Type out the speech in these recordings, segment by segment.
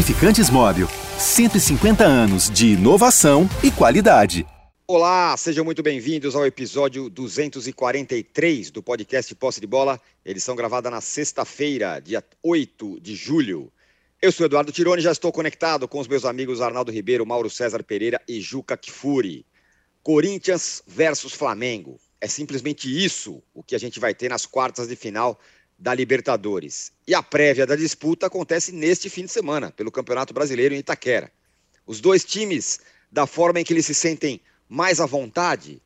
Lubrificantes Móvel. 150 anos de inovação e qualidade. Olá, sejam muito bem-vindos ao episódio 243 do podcast Posse de Bola, edição gravada na sexta-feira, dia 8 de julho. Eu sou Eduardo Tironi, já estou conectado com os meus amigos Arnaldo Ribeiro, Mauro César Pereira e Juca Kifuri. Corinthians versus Flamengo. É simplesmente isso o que a gente vai ter nas quartas de final da Libertadores. E a prévia da disputa acontece neste fim de semana, pelo Campeonato Brasileiro em Itaquera. Os dois times, da forma em que eles se sentem mais à vontade,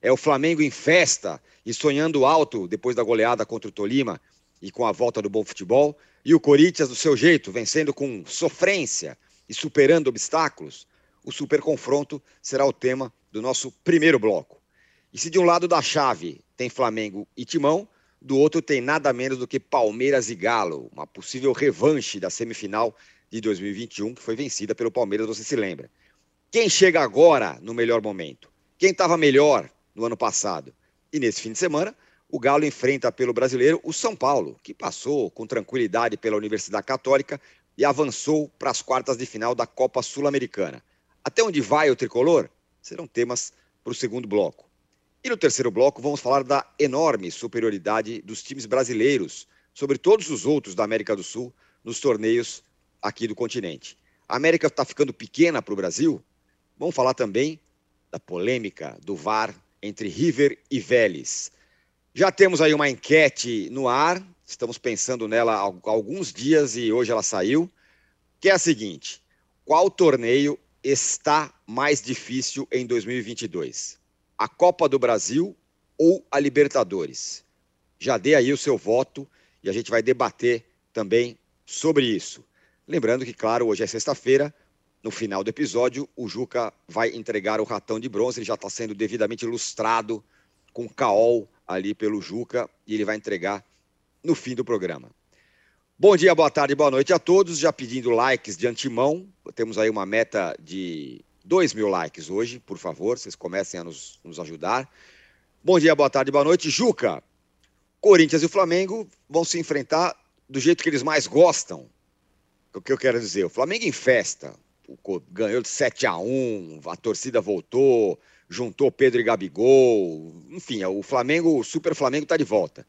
é o Flamengo em festa e sonhando alto depois da goleada contra o Tolima e com a volta do bom futebol, e o Corinthians do seu jeito, vencendo com sofrência e superando obstáculos. O super confronto será o tema do nosso primeiro bloco. E se de um lado da chave tem Flamengo e Timão, do outro tem nada menos do que Palmeiras e Galo, uma possível revanche da semifinal de 2021, que foi vencida pelo Palmeiras, você se lembra. Quem chega agora no melhor momento? Quem estava melhor no ano passado? E nesse fim de semana, o Galo enfrenta pelo brasileiro o São Paulo, que passou com tranquilidade pela Universidade Católica e avançou para as quartas de final da Copa Sul-Americana. Até onde vai o tricolor? Serão temas para o segundo bloco. E no terceiro bloco, vamos falar da enorme superioridade dos times brasileiros sobre todos os outros da América do Sul nos torneios aqui do continente. A América está ficando pequena para o Brasil? Vamos falar também da polêmica do VAR entre River e Vélez. Já temos aí uma enquete no ar, estamos pensando nela há alguns dias e hoje ela saiu, que é a seguinte: qual torneio está mais difícil em 2022? A Copa do Brasil ou a Libertadores? Já dê aí o seu voto e a gente vai debater também sobre isso. Lembrando que, claro, hoje é sexta-feira, no final do episódio, o Juca vai entregar o ratão de bronze, ele já está sendo devidamente ilustrado com caol ali pelo Juca e ele vai entregar no fim do programa. Bom dia, boa tarde, boa noite a todos. Já pedindo likes de antemão, temos aí uma meta de 2 mil likes hoje, por favor, vocês comecem a nos, nos ajudar. Bom dia, boa tarde, boa noite. Juca, Corinthians e o Flamengo vão se enfrentar do jeito que eles mais gostam. O que eu quero dizer? O Flamengo em festa. Ganhou de 7 a 1 a torcida voltou, juntou Pedro e Gabigol. Enfim, o Flamengo, o Super Flamengo está de volta.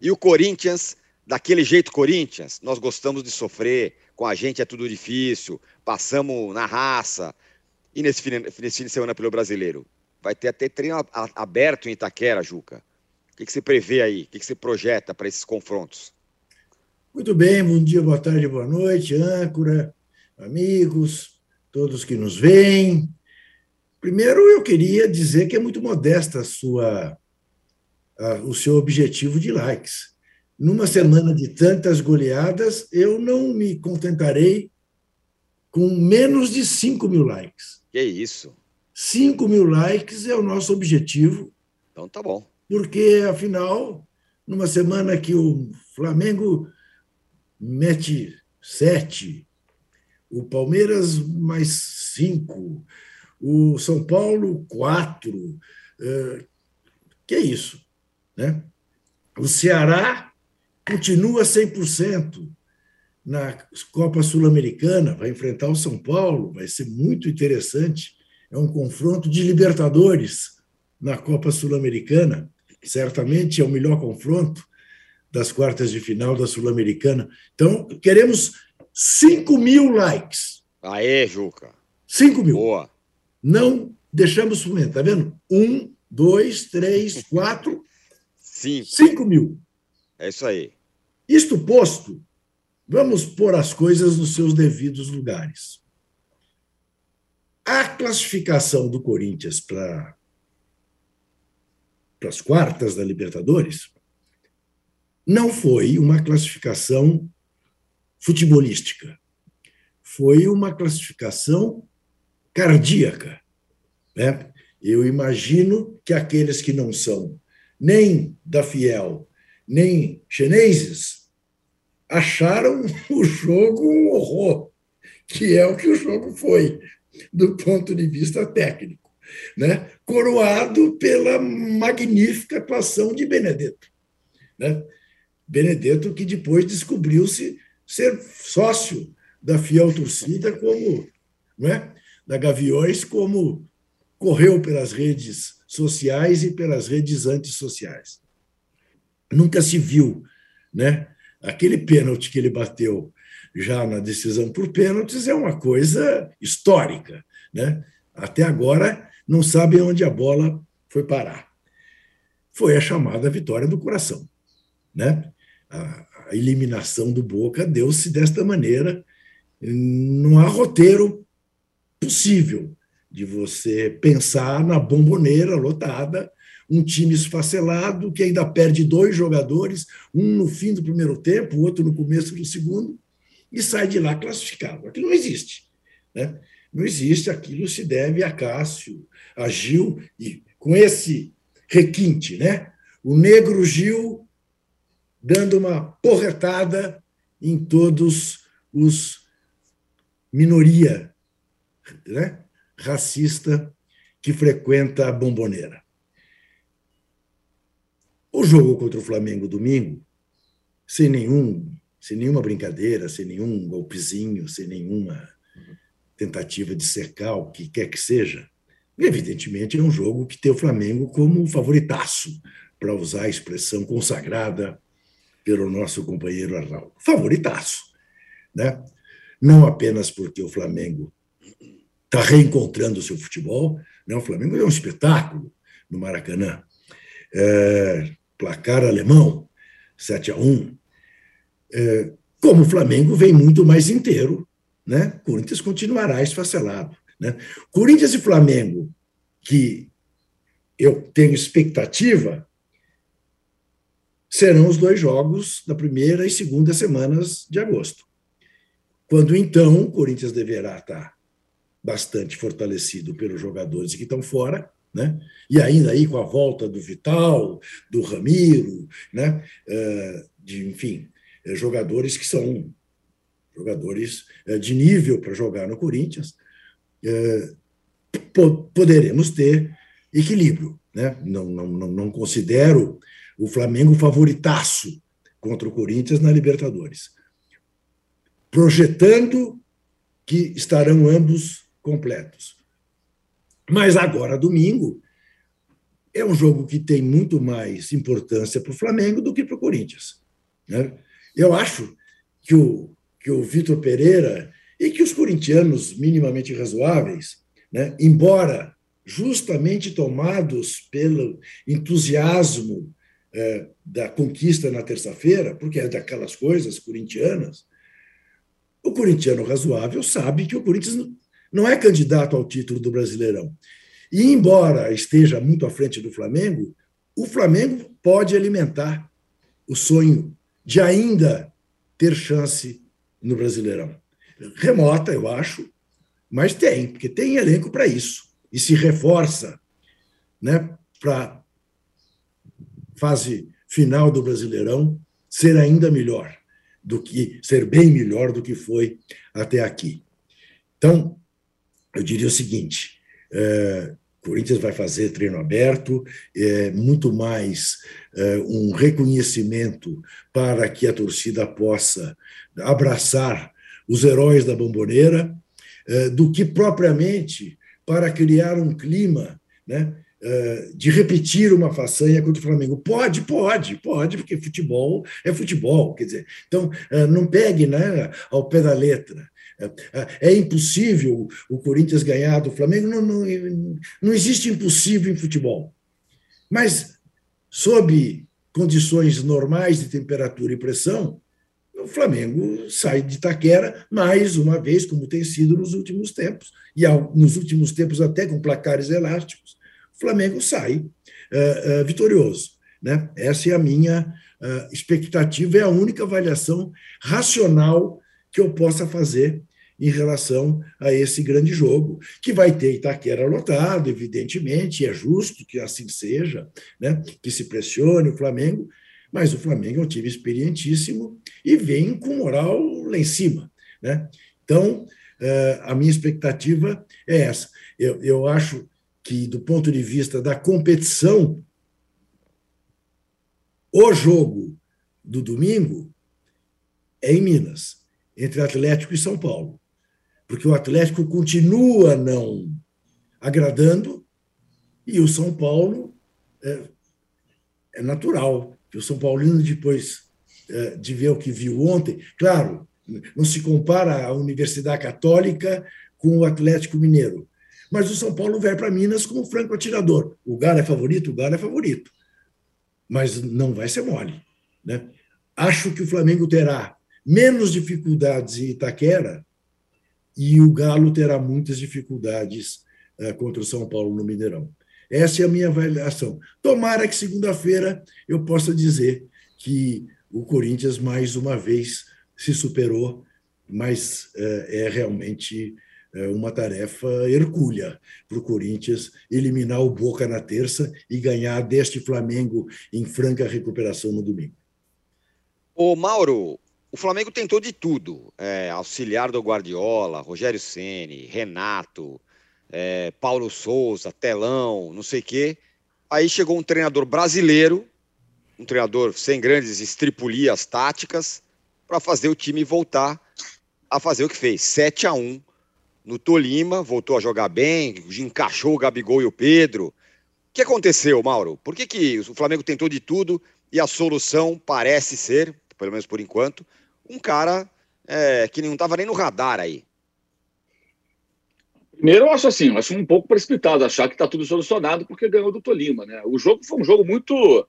E o Corinthians, daquele jeito Corinthians, nós gostamos de sofrer, com a gente é tudo difícil, passamos na raça, e nesse fim, nesse fim de semana pelo brasileiro? Vai ter até treino aberto em Itaquera, Juca. O que, que você prevê aí? O que, que você projeta para esses confrontos? Muito bem, bom dia, boa tarde, boa noite, âncora, amigos, todos que nos veem. Primeiro, eu queria dizer que é muito modesta a sua, a, o seu objetivo de likes. Numa semana de tantas goleadas, eu não me contentarei com menos de 5 mil likes. Que isso? 5 mil likes é o nosso objetivo. Então tá bom. Porque, afinal, numa semana que o Flamengo mete sete, o Palmeiras mais cinco, o São Paulo quatro, uh, que é isso, né? O Ceará continua 100% na Copa Sul-Americana, vai enfrentar o São Paulo, vai ser muito interessante. É um confronto de Libertadores na Copa Sul-Americana, certamente é o melhor confronto das quartas de final da Sul-Americana. Então, queremos 5 mil likes. Aê, Juca. 5 mil. Boa. Não deixamos fumar, tá vendo? Um, dois, três, quatro, cinco. cinco mil. É isso aí. Isto posto, Vamos pôr as coisas nos seus devidos lugares. A classificação do Corinthians para as quartas da Libertadores não foi uma classificação futebolística. Foi uma classificação cardíaca. Né? Eu imagino que aqueles que não são nem da Fiel, nem chineses, acharam o jogo um horror, que é o que o jogo foi, do ponto de vista técnico, né? coroado pela magnífica atuação de Benedetto. Né? Benedetto, que depois descobriu-se ser sócio da fiel torcida, como não é? da Gaviões, como correu pelas redes sociais e pelas redes antissociais. Nunca se viu, né? Aquele pênalti que ele bateu já na decisão por pênaltis é uma coisa histórica, né? Até agora não sabem onde a bola foi parar. Foi a chamada vitória do coração, né? A, a eliminação do Boca deu-se desta maneira. Não há roteiro possível de você pensar na bomboneira lotada, um time esfacelado que ainda perde dois jogadores, um no fim do primeiro tempo, o outro no começo do segundo, e sai de lá classificado. Aquilo não existe. Né? Não existe, aquilo se deve a Cássio, a Gil, e com esse requinte, né? o negro Gil dando uma porretada em todos os minoria, né? racista que frequenta a bomboneira. O jogo contra o Flamengo domingo, sem nenhum, sem nenhuma brincadeira, sem nenhum golpezinho, sem nenhuma tentativa de cercar o que quer que seja, evidentemente é um jogo que tem o Flamengo como favoritaço, para usar a expressão consagrada pelo nosso companheiro Arnaldo. Favoritaço. Né? Não apenas porque o Flamengo está reencontrando o seu futebol. Né? O Flamengo é um espetáculo no Maracanã. É, placar alemão, 7 a 1. É, como o Flamengo vem muito mais inteiro, né? Corinthians continuará esfacelado. Né? Corinthians e Flamengo, que eu tenho expectativa, serão os dois jogos da primeira e segunda semanas de agosto. Quando então o Corinthians deverá estar bastante fortalecido pelos jogadores que estão fora, né? E ainda aí com a volta do Vital, do Ramiro, né? Eh, de, enfim, eh, jogadores que são jogadores eh, de nível para jogar no Corinthians, poderemos ter equilíbrio. Né? Não, não, não considero o Flamengo favoritaço contra o Corinthians na Libertadores. Projetando que estarão ambos completos. Mas agora, domingo, é um jogo que tem muito mais importância para o Flamengo do que para o Corinthians. Né? Eu acho que o, que o Vitor Pereira e que os corintianos minimamente razoáveis, né, embora justamente tomados pelo entusiasmo é, da conquista na terça-feira, porque é daquelas coisas corintianas, o corintiano razoável sabe que o Corinthians não é candidato ao título do Brasileirão. E, embora esteja muito à frente do Flamengo, o Flamengo pode alimentar o sonho de ainda ter chance no Brasileirão. Remota, eu acho, mas tem, porque tem elenco para isso. E se reforça né, para fase final do Brasileirão ser ainda melhor do que ser bem melhor do que foi até aqui. Então, eu diria o seguinte: é, Corinthians vai fazer treino aberto, é muito mais é, um reconhecimento para que a torcida possa abraçar os heróis da bomboneira, é, do que propriamente para criar um clima né, é, de repetir uma façanha contra o Flamengo. Pode, pode, pode, porque futebol é futebol. Quer dizer, então, é, não pegue né, ao pé da letra. É, é impossível o Corinthians ganhar do Flamengo, não, não, não existe impossível em futebol. Mas, sob condições normais de temperatura e pressão, o Flamengo sai de Itaquera mais uma vez, como tem sido nos últimos tempos, e nos últimos tempos até com placares elásticos, o Flamengo sai uh, uh, vitorioso. Né? Essa é a minha uh, expectativa, é a única avaliação racional que eu possa fazer em relação a esse grande jogo, que vai ter Itaquera lotado, evidentemente, é justo que assim seja, né? que se pressione o Flamengo, mas o Flamengo é um time experientíssimo e vem com moral lá em cima. Né? Então, eh, a minha expectativa é essa. Eu, eu acho que, do ponto de vista da competição, o jogo do domingo é em Minas entre Atlético e São Paulo. Porque o Atlético continua não agradando e o São Paulo é, é natural que o São Paulino, depois é, de ver o que viu ontem, claro, não se compara a Universidade Católica com o Atlético Mineiro, mas o São Paulo vai para Minas como franco atirador. O Galo é favorito? O Galo é favorito. Mas não vai ser mole. Né? Acho que o Flamengo terá menos dificuldades em Itaquera e o Galo terá muitas dificuldades uh, contra o São Paulo no Mineirão. Essa é a minha avaliação. Tomara que segunda-feira eu possa dizer que o Corinthians mais uma vez se superou, mas uh, é realmente uh, uma tarefa hercúlea para o Corinthians eliminar o Boca na terça e ganhar deste Flamengo em franca recuperação no domingo. Ô Mauro, o Flamengo tentou de tudo. É, auxiliar do Guardiola, Rogério Ceni, Renato, é, Paulo Souza, Telão, não sei o quê. Aí chegou um treinador brasileiro, um treinador sem grandes estripulias táticas, para fazer o time voltar a fazer o que fez. 7 a 1 no Tolima, voltou a jogar bem, encaixou o Gabigol e o Pedro. O que aconteceu, Mauro? Por que, que o Flamengo tentou de tudo e a solução parece ser, pelo menos por enquanto, um cara é, que não estava nem no radar aí. Primeiro, eu acho assim, eu acho um pouco precipitado achar que está tudo solucionado porque ganhou do Tolima, né? O jogo foi um jogo muito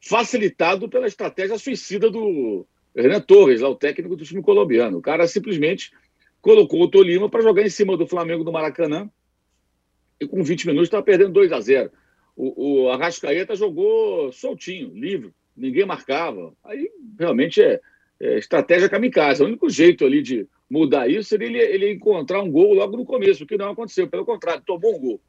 facilitado pela estratégia suicida do Renan Torres, lá o técnico do time colombiano. O cara simplesmente colocou o Tolima para jogar em cima do Flamengo do Maracanã e com 20 minutos estava perdendo 2 a 0. O, o Arrascaeta jogou soltinho, livre, ninguém marcava. Aí realmente é, é, estratégia kamikaze. O único jeito ali de mudar isso seria ele, ele encontrar um gol logo no começo, o que não aconteceu. Pelo contrário, tomou um gol.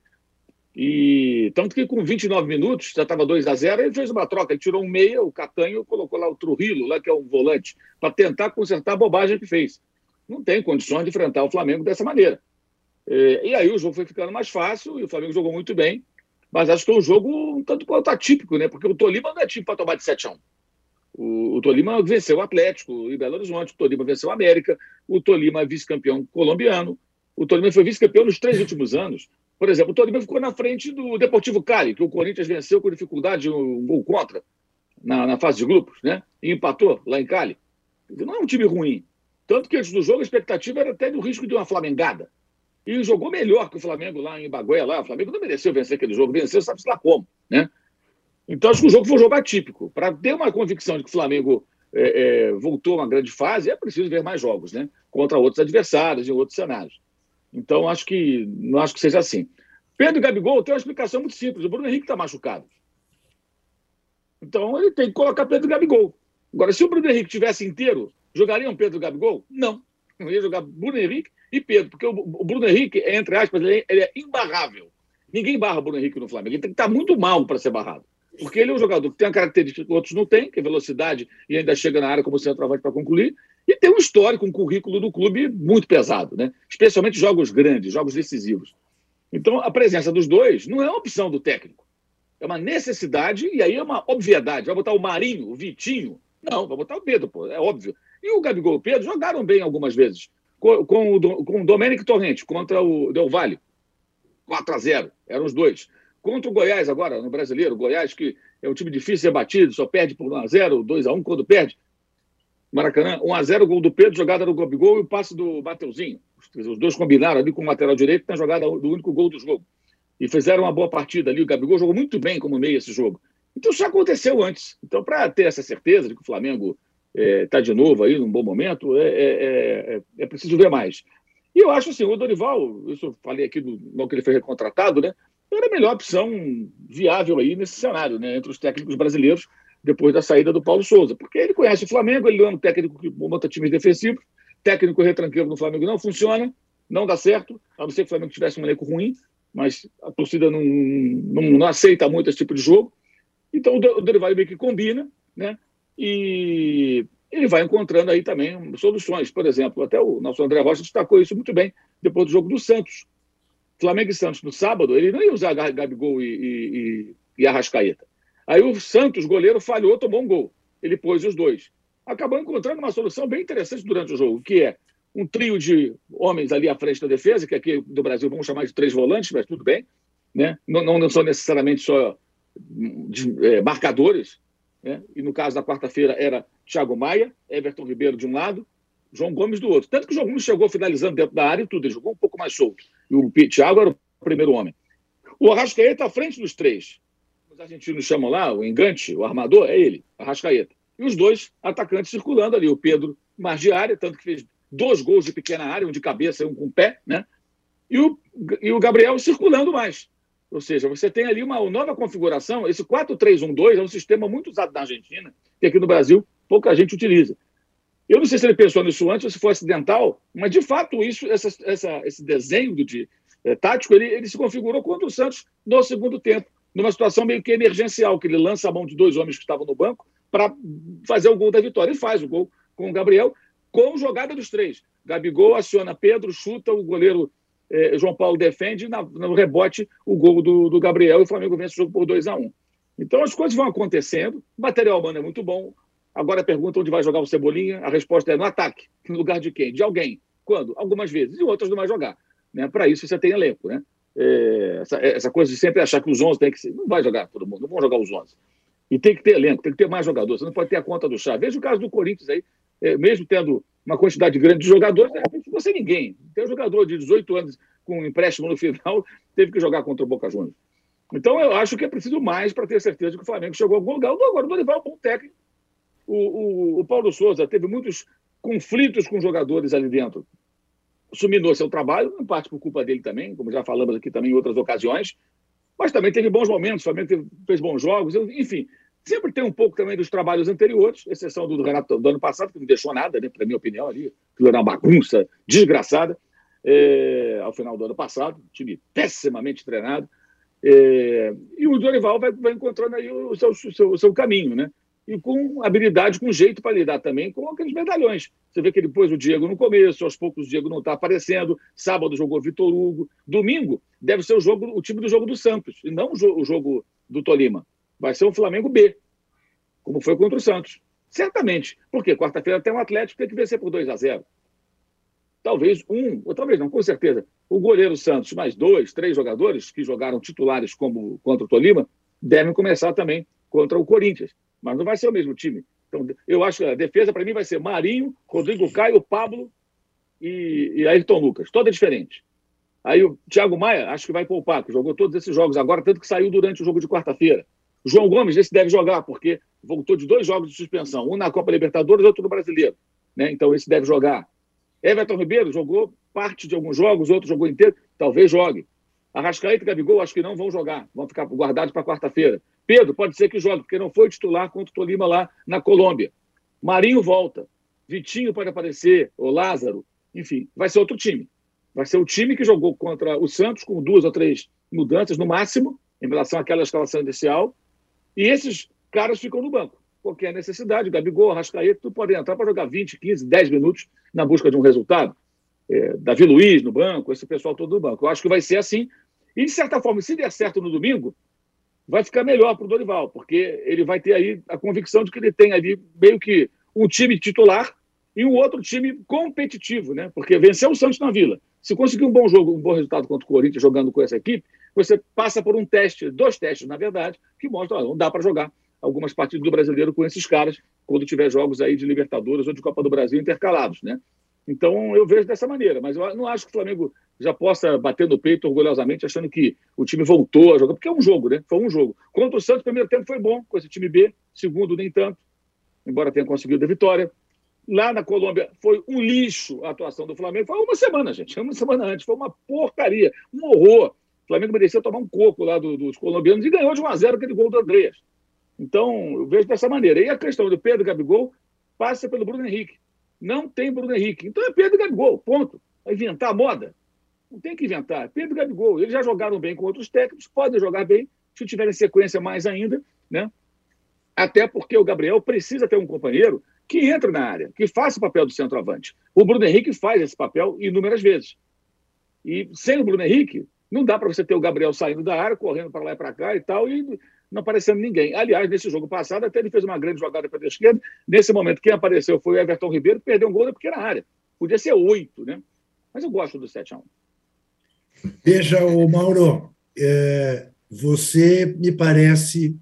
E tanto que com 29 minutos, já estava 2 a 0 ele fez uma troca, ele tirou um meia, o Catanho, colocou lá o Trujillo, lá que é um volante, para tentar consertar a bobagem que fez. Não tem condições de enfrentar o Flamengo dessa maneira. É, e aí o jogo foi ficando mais fácil e o Flamengo jogou muito bem, mas acho que é um jogo um tanto quanto atípico, né? Porque o Tolima não é time para tomar de 7 a 1 o, o, Tolima venceu o Atlético em Belo Horizonte, o Tolima venceu o América, o Tolima é vice-campeão colombiano, o Tolima foi vice-campeão nos três últimos anos. Por exemplo, o Tolima ficou na frente do Deportivo Cali, que o Corinthians venceu com dificuldade um gol contra na, na fase de grupos, né? E empatou lá em Cali. Não é um time ruim. Tanto que antes do jogo a expectativa era até do risco de uma flamengada. E jogou melhor que o Flamengo lá em Bagué. Lá. O Flamengo não mereceu vencer aquele jogo, venceu, sabe-se lá como, né? Então, acho que o jogo foi um jogo atípico. Para ter uma convicção de que o Flamengo é, é, voltou a uma grande fase, é preciso ver mais jogos, né? Contra outros adversários, em outros cenários. Então, acho que não acho que seja assim. Pedro Gabigol tem uma explicação muito simples. O Bruno Henrique está machucado. Então, ele tem que colocar Pedro Gabigol. Agora, se o Bruno Henrique tivesse inteiro, jogariam Pedro Gabigol? Não. Eu ia jogar Bruno Henrique e Pedro, porque o Bruno Henrique, entre aspas, ele é, ele é imbarrável. Ninguém barra o Bruno Henrique no Flamengo. Ele tem que estar muito mal para ser barrado. Porque ele é um jogador que tem uma característica que outros não têm, que é velocidade e ainda chega na área como centroavante para concluir, e tem um histórico, um currículo do clube muito pesado, né? especialmente jogos grandes, jogos decisivos. Então, a presença dos dois não é uma opção do técnico. É uma necessidade e aí é uma obviedade. Vai botar o Marinho, o Vitinho? Não, vai botar o Pedro, pô, é óbvio. E o Gabigol e o Pedro jogaram bem algumas vezes. Com, com, o, com o Torrente contra o Del Valle. 4 a 0 eram os dois. Contra o Goiás agora, no Brasileiro, Goiás que é um time difícil de ser batido, só perde por 1x0, 2x1 quando perde. Maracanã, 1x0, gol do Pedro, jogada do Gabigol e o passe do Mateuzinho. Os dois combinaram ali com o lateral direito na jogada do único gol do jogo. E fizeram uma boa partida ali. O Gabigol jogou muito bem como meio esse jogo. Então isso aconteceu antes. Então, para ter essa certeza de que o Flamengo está é, de novo aí num bom momento, é, é, é, é, preciso ver mais. E eu acho assim, o Dorival, isso eu falei aqui no, no que ele foi recontratado, né? Era a melhor opção viável aí nesse cenário, né, entre os técnicos brasileiros, depois da saída do Paulo Souza. Porque ele conhece o Flamengo, ele é um técnico que monta times defensivos, técnico retranqueiro no Flamengo não funciona, não dá certo, a não ser que o Flamengo tivesse um elenco ruim, mas a torcida não, não, não aceita muito esse tipo de jogo. Então o Dorival meio que combina, né? E ele vai encontrando aí também soluções. Por exemplo, até o nosso André Rocha destacou isso muito bem depois do jogo do Santos. Flamengo e Santos no sábado, ele não ia usar Gabigol e, e, e Arrascaeta. Aí o Santos, goleiro, falhou, tomou um gol. Ele pôs os dois. acabou encontrando uma solução bem interessante durante o jogo, que é um trio de homens ali à frente da defesa, que aqui do Brasil vamos chamar de três volantes, mas tudo bem. Né? Não, não, não são necessariamente só é, marcadores. Né? E no caso da quarta-feira era Thiago Maia, Everton Ribeiro de um lado, João Gomes do outro. Tanto que o João Gomes chegou finalizando dentro da área e tudo, ele jogou um pouco mais solto. E o Thiago era o primeiro homem. O Arrascaeta à frente dos três. Os argentinos chamam lá, o engante, o armador, é ele, Arrascaeta. E os dois atacantes circulando ali, o Pedro mais de área, tanto que fez dois gols de pequena área, um de cabeça e um com pé, né? E o, e o Gabriel circulando mais. Ou seja, você tem ali uma nova configuração. Esse 4-3-1-2 é um sistema muito usado na Argentina, que aqui no Brasil pouca gente utiliza. Eu não sei se ele pensou nisso antes ou se foi acidental, mas de fato isso, essa, essa, esse desenho de, é, tático ele, ele se configurou contra o Santos no segundo tempo, numa situação meio que emergencial, que ele lança a mão de dois homens que estavam no banco para fazer o gol da vitória. E faz o gol com o Gabriel, com jogada dos três. Gabigol aciona Pedro, chuta, o goleiro é, João Paulo defende, na, no rebote, o gol do, do Gabriel e o Flamengo vence o jogo por 2 a 1 um. Então as coisas vão acontecendo, o material humano é muito bom, Agora pergunta onde vai jogar o Cebolinha, a resposta é no ataque. No lugar de quem? De alguém. Quando? Algumas vezes. E outras não vai jogar. Né? Para isso você tem elenco. Né? É, essa, essa, coisa de sempre achar que os 11 tem que ser. Não vai jogar todo mundo, não vão jogar os 11. E tem que ter elenco, tem que ter mais jogadores. Você não pode ter a conta do chá. Veja o caso do Corinthians aí, é, mesmo tendo uma quantidade grande de jogadores, de repente você ninguém. Tem um jogador de 18 anos com um empréstimo no final, teve que jogar contra o Boca Juniors. Então eu acho que é preciso mais para ter certeza que o Flamengo chegou a algum lugar. Agora o Dorival é um bom técnico o, o, o Paulo Souza teve muitos conflitos com jogadores ali dentro. Suminou seu trabalho, em parte por culpa dele também, como já falamos aqui também em outras ocasiões, mas também teve bons momentos, o Flamengo teve, fez bons jogos, enfim. Sempre tem um pouco também dos trabalhos anteriores, exceção do Renato do ano passado, que não deixou nada, né, para minha opinião, ali. Aquilo era uma bagunça desgraçada. É, ao final do ano passado, time pessimamente treinado. É, e o Dorival vai, vai encontrando aí o seu, seu, o seu caminho, né? E com habilidade, com jeito para lidar também com aqueles medalhões. Você vê que ele pôs o Diego no começo, aos poucos o Diego não está aparecendo. Sábado jogou Vitor Hugo. Domingo deve ser o jogo, o time do jogo do Santos, e não o, jogo do Tolima. Vai ser o Flamengo B, como foi contra o Santos. Certamente. Porque quarta-feira tem um Atlético que tem que vencer por 2 a 0 Talvez um, ou talvez não, com certeza. O goleiro Santos, mais dois, três jogadores que jogaram titulares como contra o Tolima, devem começar também contra o Corinthians mas não vai ser o mesmo time. Então, eu acho que a defesa, para mim, vai ser Marinho, Rodrigo Caio, Pablo e, e Ayrton Lucas. Toda diferente. Aí o Thiago Maia, acho que vai poupar, que jogou todos esses jogos agora, tanto que saiu durante o jogo de quarta-feira. João Gomes, esse deve jogar, porque voltou de dois jogos de suspensão, um na Copa Libertadores e outro no Brasileiro. Né? Então, esse deve jogar. Everton Ribeiro jogou parte de alguns jogos, outro jogou inteiro, talvez jogue. Arrascaeta e Gabigol, acho que não vão jogar, vão ficar guardados para quarta-feira. Pedro pode ser que jogue, porque não foi titular contra o Tolima lá na Colômbia. Marinho volta. Vitinho pode aparecer, ou Lázaro. Enfim, vai ser outro time. Vai ser o time que jogou contra o Santos, com duas ou três mudanças no máximo, em relação àquela escalação inicial. E esses caras ficam no banco. Qualquer necessidade, Gabigol, Arrascaeta, tu pode entrar para jogar 20, 15, 10 minutos na busca de um resultado. É, Davi Luiz no banco, esse pessoal todo no banco. Eu acho que vai ser assim. E, de certa forma, se der certo no domingo, vai ficar melhor para o Dorival, porque ele vai ter aí a convicção de que ele tem ali meio que um time titular e um outro time competitivo, né? Porque venceu o Santos na Vila. Se conseguir um bom jogo, um bom resultado contra o Corinthians jogando com essa equipe, você passa por um teste, dois testes, na verdade, que mostram, que não dá para jogar algumas partidas do brasileiro com esses caras quando tiver jogos aí de Libertadores ou de Copa do Brasil intercalados, né? Então eu vejo dessa maneira, mas eu não acho que o Flamengo já possa bater no peito orgulhosamente, achando que o time voltou a jogar, porque é um jogo, né? Foi um jogo. Contra o Santos, primeiro tempo foi bom com esse time B, segundo, nem tanto, embora tenha conseguido a vitória. Lá na Colômbia foi um lixo a atuação do Flamengo. Foi uma semana, gente, uma semana antes, foi uma porcaria, um horror. O Flamengo merecia tomar um coco lá do, dos colombianos e ganhou de 1 a 0 aquele gol do Andreas. Então, eu vejo dessa maneira. E a questão do Pedro Gabigol passa pelo Bruno Henrique. Não tem Bruno Henrique. Então é Pedro Gabigol, ponto. Vai inventar moda? Não tem que inventar. Pedro Gabigol, eles já jogaram bem com outros técnicos, podem jogar bem, se tiverem sequência mais ainda, né? Até porque o Gabriel precisa ter um companheiro que entre na área, que faça o papel do centroavante. O Bruno Henrique faz esse papel inúmeras vezes. E sem o Bruno Henrique, Não dá para você ter o Gabriel saindo da área, correndo para lá e para cá e tal, e não aparecendo ninguém. Aliás, nesse jogo passado, até ele fez uma grande jogada para a esquerda. Nesse momento, quem apareceu foi o Everton Ribeiro, que perdeu um gol na pequena área. Podia ser oito, né? Mas eu gosto do 7x1. Veja, o Mauro, é, você me parece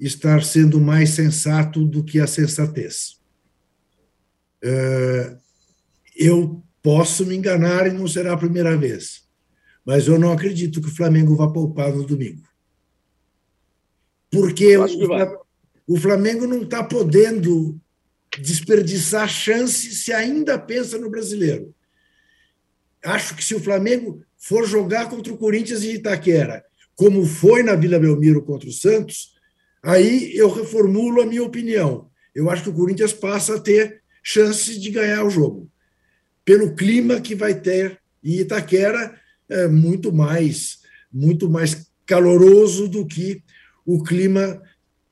estar sendo mais sensato do que a sensatez. É, eu posso me enganar e não será a primeira vez, mas eu não acredito que o Flamengo vá poupar no domingo. Porque o, o Flamengo não está podendo desperdiçar chance se ainda pensa no brasileiro. Acho que se o Flamengo for jogar contra o Corinthians em Itaquera, como foi na Vila Belmiro contra o Santos, aí eu reformulo a minha opinião. Eu acho que o Corinthians passa a ter chance de ganhar o jogo. Pelo clima que vai ter em Itaquera, é muito mais, muito mais caloroso do que o clima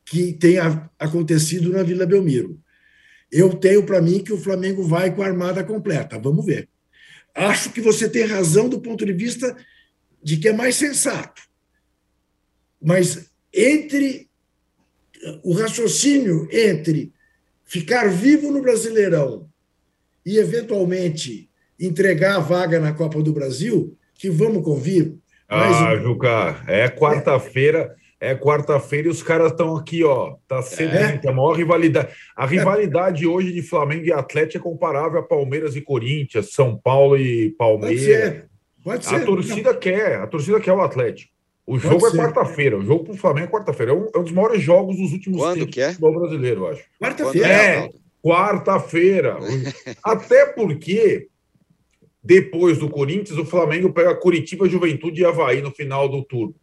que tem acontecido na Vila Belmiro. Eu tenho para mim que o Flamengo vai com a armada completa. Vamos ver. Acho que você tem razão do ponto de vista de que é mais sensato. Mas entre o raciocínio entre ficar vivo no Brasileirão e eventualmente entregar a vaga na Copa do Brasil, que vamos convir. Ah, um... Juca, é quarta-feira. É é quarta-feira e os caras estão aqui, ó. Tá sedenta, é. a maior rivalidade. A rivalidade hoje de Flamengo e Atlético é comparável a Palmeiras e Corinthians, São Paulo e Palmeiras. Pode ser. Pode ser. A torcida Não. quer, a torcida quer o Atlético. O jogo Pode é quarta-feira. O jogo para o Flamengo é quarta-feira. É, um, é um, dos maiores jogos dos últimos Quando tempos que é? do futebol brasileiro, eu acho. Quarta-feira. É, quarta-feira. Até porque depois do Corinthians, o Flamengo pega Curitiba, Juventude e Havaí no final do turno.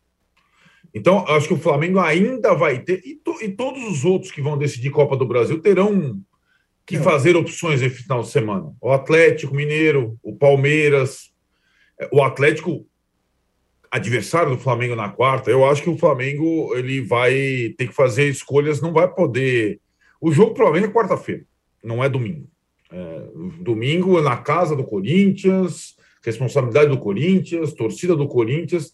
Então, acho que o Flamengo ainda vai ter, e, to, e, todos os outros que vão decidir Copa do Brasil terão que fazer opções esse final de semana. O Atlético Mineiro, o Palmeiras, o Atlético adversário do Flamengo na quarta. Eu acho que o Flamengo ele vai ter que fazer escolhas, não vai poder. O jogo provavelmente é quarta-feira, não é domingo. É, domingo na casa do Corinthians, responsabilidade do Corinthians, torcida do Corinthians.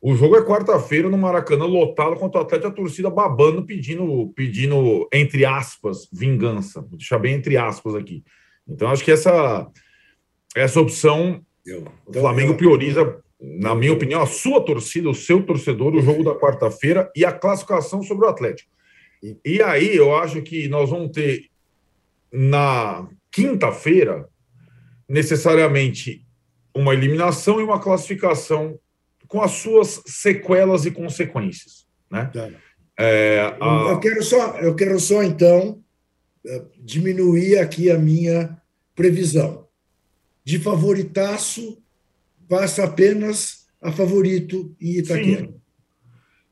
O jogo é quarta-feira no Maracanã, lotado contra o Atlético, a torcida babando, pedindo, pedindo, entre aspas, vingança. Vou deixar bem entre aspas aqui. Então, acho que essa, essa opção, eu, então, o Flamengo eu, prioriza, na minha opinião, a sua torcida, o seu torcedor, o jogo da quarta-feira e a classificação sobre o Atlético. E, e aí, eu acho que nós vamos ter, na quinta-feira, necessariamente uma eliminação e uma classificação com as suas sequelas e consequências. Né? Tá. É, a... eu, quero só, eu quero só, então, é, diminuir aqui a minha previsão. De favoritaço, passa apenas a favorito em Itaquera.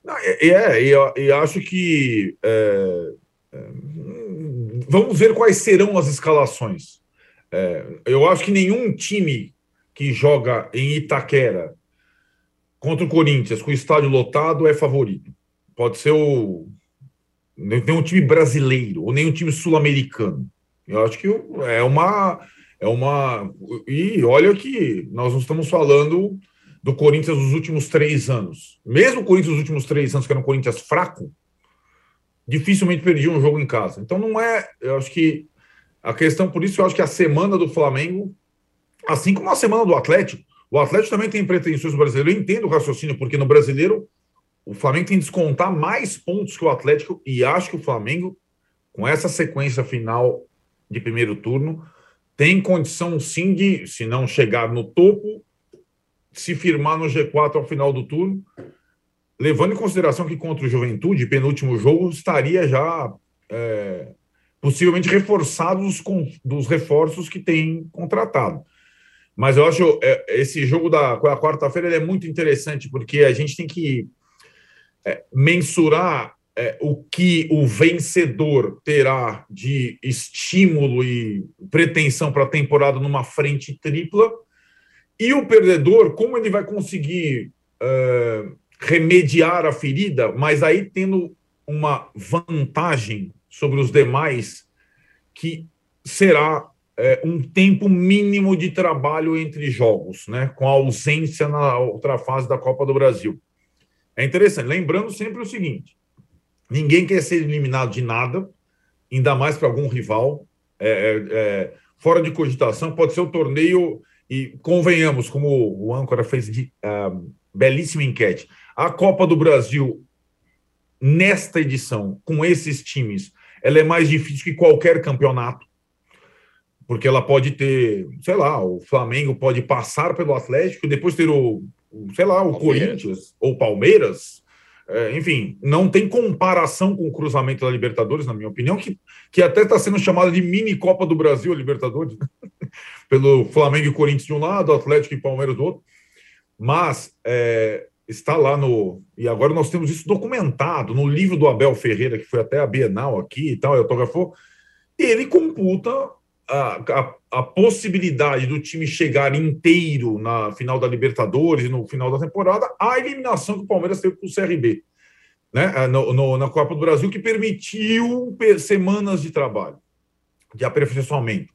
Não, é, é e, e, acho que. Vamos ver quais serão as escalações. É, eu acho que nenhum time que joga em Itaquera contra o Corinthians, com o estádio lotado, é favorito. Pode ser o. Nem um time brasileiro, ou nem um time sul-americano. Eu acho que é uma. É uma. E olha que nós não estamos falando do Corinthians dos últimos três anos. Mesmo o Corinthians dos últimos três anos, que era um Corinthians fraco, dificilmente perdia um jogo em casa. Então não é. Eu acho que a questão, por isso, eu acho que a semana do Flamengo, assim como a semana do Atlético, o Atlético também tem pretensões no brasileiro. Eu entendo o raciocínio, porque no brasileiro o Flamengo tem que descontar mais pontos que o Atlético, e acho que o Flamengo, com essa sequência final de primeiro turno, tem condição sim de, se não chegar no topo, se firmar no G4 ao final do turno, levando em consideração que contra o Juventude, penúltimo jogo, estaria já é, possivelmente reforçado dos, dos reforços que tem contratado. Mas eu acho é, esse jogo da, quarta-feira é muito interessante, porque a gente tem que é, mensurar é, o que o vencedor terá de estímulo e pretensão para a temporada numa frente tripla, e o perdedor, como ele vai conseguir é, remediar a ferida, mas aí tendo uma vantagem sobre os demais que será é, um tempo mínimo de trabalho entre jogos, né? Com a ausência na outra fase da Copa do Brasil. É interessante. Lembrando sempre o seguinte: ninguém quer ser eliminado de nada, ainda mais para algum rival. É, é, é, fora de cogitação, pode ser o torneio, e convenhamos, como o âncora fez de uh, belíssima enquete, a Copa do Brasil, nesta edição, com esses times, ela é mais difícil que qualquer campeonato, porque ela pode ter, sei lá, o Flamengo pode passar pelo Atlético, depois ter o, sei lá, o Palmeiras. Corinthians ou Palmeiras, é, enfim, não tem comparação com o cruzamento da Libertadores, na minha opinião, que, que até está sendo chamada de mini Copa do Brasil, a Libertadores, pelo Flamengo e Corinthians de um lado, Atlético e Palmeiras do outro. Mas é, está lá no. E agora nós temos isso documentado no livro do Abel Ferreira, que foi até a Bienal aqui e tal, e autografou. Ele computa a, a, a, possibilidade do time chegar inteiro na final da Libertadores no final da temporada, a eliminação que o Palmeiras teve o CRB, né? Ah, no, no, na Copa do Brasil, que permitiu semanas de trabalho, de aperfeiçoamento.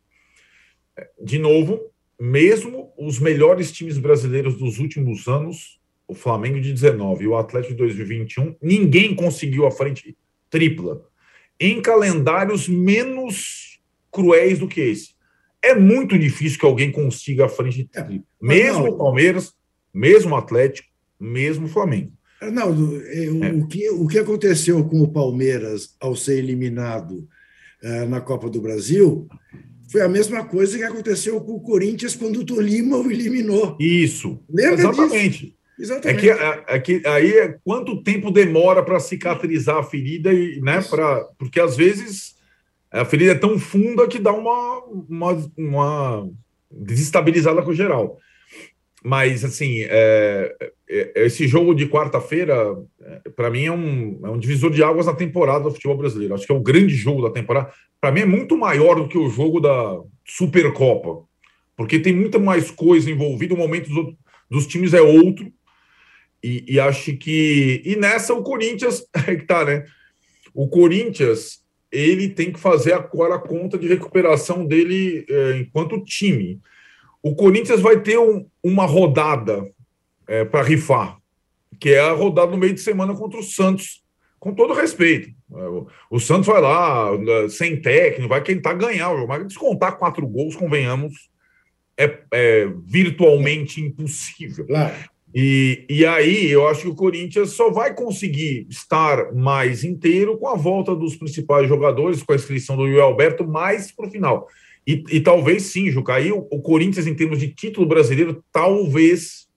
De novo, mesmo os melhores times brasileiros dos últimos anos, o Flamengo de 19 e o Atlético de 2021, ninguém conseguiu a frente tripla. Em calendários menos cruéis do que esse. É muito difícil que alguém consiga a frente é, Mesmo o Palmeiras, mesmo o Atlético, mesmo o Flamengo. Arnaldo, é, é. O, que, o que aconteceu com o Palmeiras ao ser eliminado uh, na Copa do Brasil foi a mesma coisa que aconteceu com o Corinthians quando o Tolima o eliminou. Isso. Lembra Exatamente. Disso? Exatamente. É que, é, é que aí é quanto tempo demora para cicatrizar a ferida e, né, para porque às vezes a ferida é tão funda que dá uma, uma, uma desestabilizada com o geral. Mas, assim, é, é, esse jogo de quarta-feira, é, para mim, é um, é um divisor de águas na temporada do futebol brasileiro. Acho que é o grande jogo da temporada. Para mim, é muito maior do que o jogo da Supercopa, porque tem muita mais coisa envolvida. O momento dos, dos times é outro. E, e, acho que. E nessa, o Corinthians. É que tá, né? O Corinthians ele tem que fazer agora a conta de recuperação dele é, enquanto time. O Corinthians vai ter um, uma rodada é, para rifar, que é a rodada no meio de semana contra o Santos, com todo respeito. É, o, Santos vai lá, é, sem técnico, vai tentar ganhar o mas descontar quatro gols, convenhamos, é, é virtualmente impossível. Claro. E, e aí eu acho que o Corinthians só vai conseguir estar mais inteiro com a volta dos principais jogadores, com a inscrição do Will Alberto, mais para o final. E, e, talvez sim, Juca, aí o, o, Corinthians, em termos de título brasileiro, talvez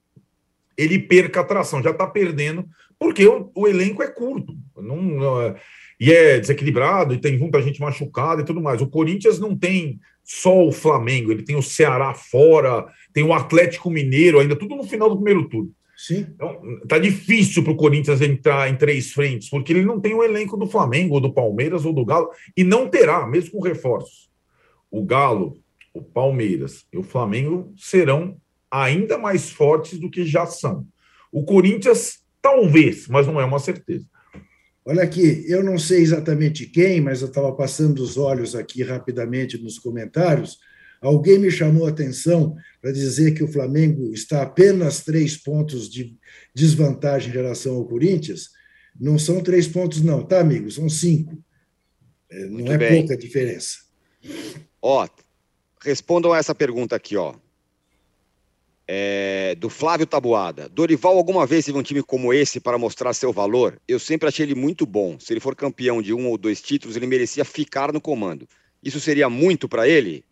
ele perca a atração, já está perdendo, porque o, o, elenco é curto. Não, não é, e é desequilibrado, e tem muita gente machucada e tudo mais. O Corinthians não tem só o Flamengo, ele tem o Ceará fora, tem o Atlético Mineiro ainda, tudo no final do primeiro turno. Sim. Então, tá difícil para o Corinthians entrar em três frentes, porque ele não tem o elenco do Flamengo, ou do Palmeiras, ou do Galo, e não terá, mesmo com reforços. O Galo, o Palmeiras e o Flamengo serão ainda mais fortes do que já são. O Corinthians, talvez, mas não é uma certeza. Olha aqui, eu não sei exatamente quem, mas eu estava passando os olhos aqui rapidamente nos comentários. Alguém me chamou a atenção para dizer que o Flamengo está apenas três pontos de desvantagem em relação ao Corinthians. Não são três pontos, não, tá, amigo? São cinco. É, não Muito é bem. pouca diferença. Ó, respondam a essa pergunta aqui, ó é, do Flávio Tabuada. Dorival alguma vez teve um time como esse para mostrar seu valor? Eu sempre achei ele muito bom. Se ele for campeão de um ou dois títulos, ele merecia ficar no comando. Isso seria muito para ele?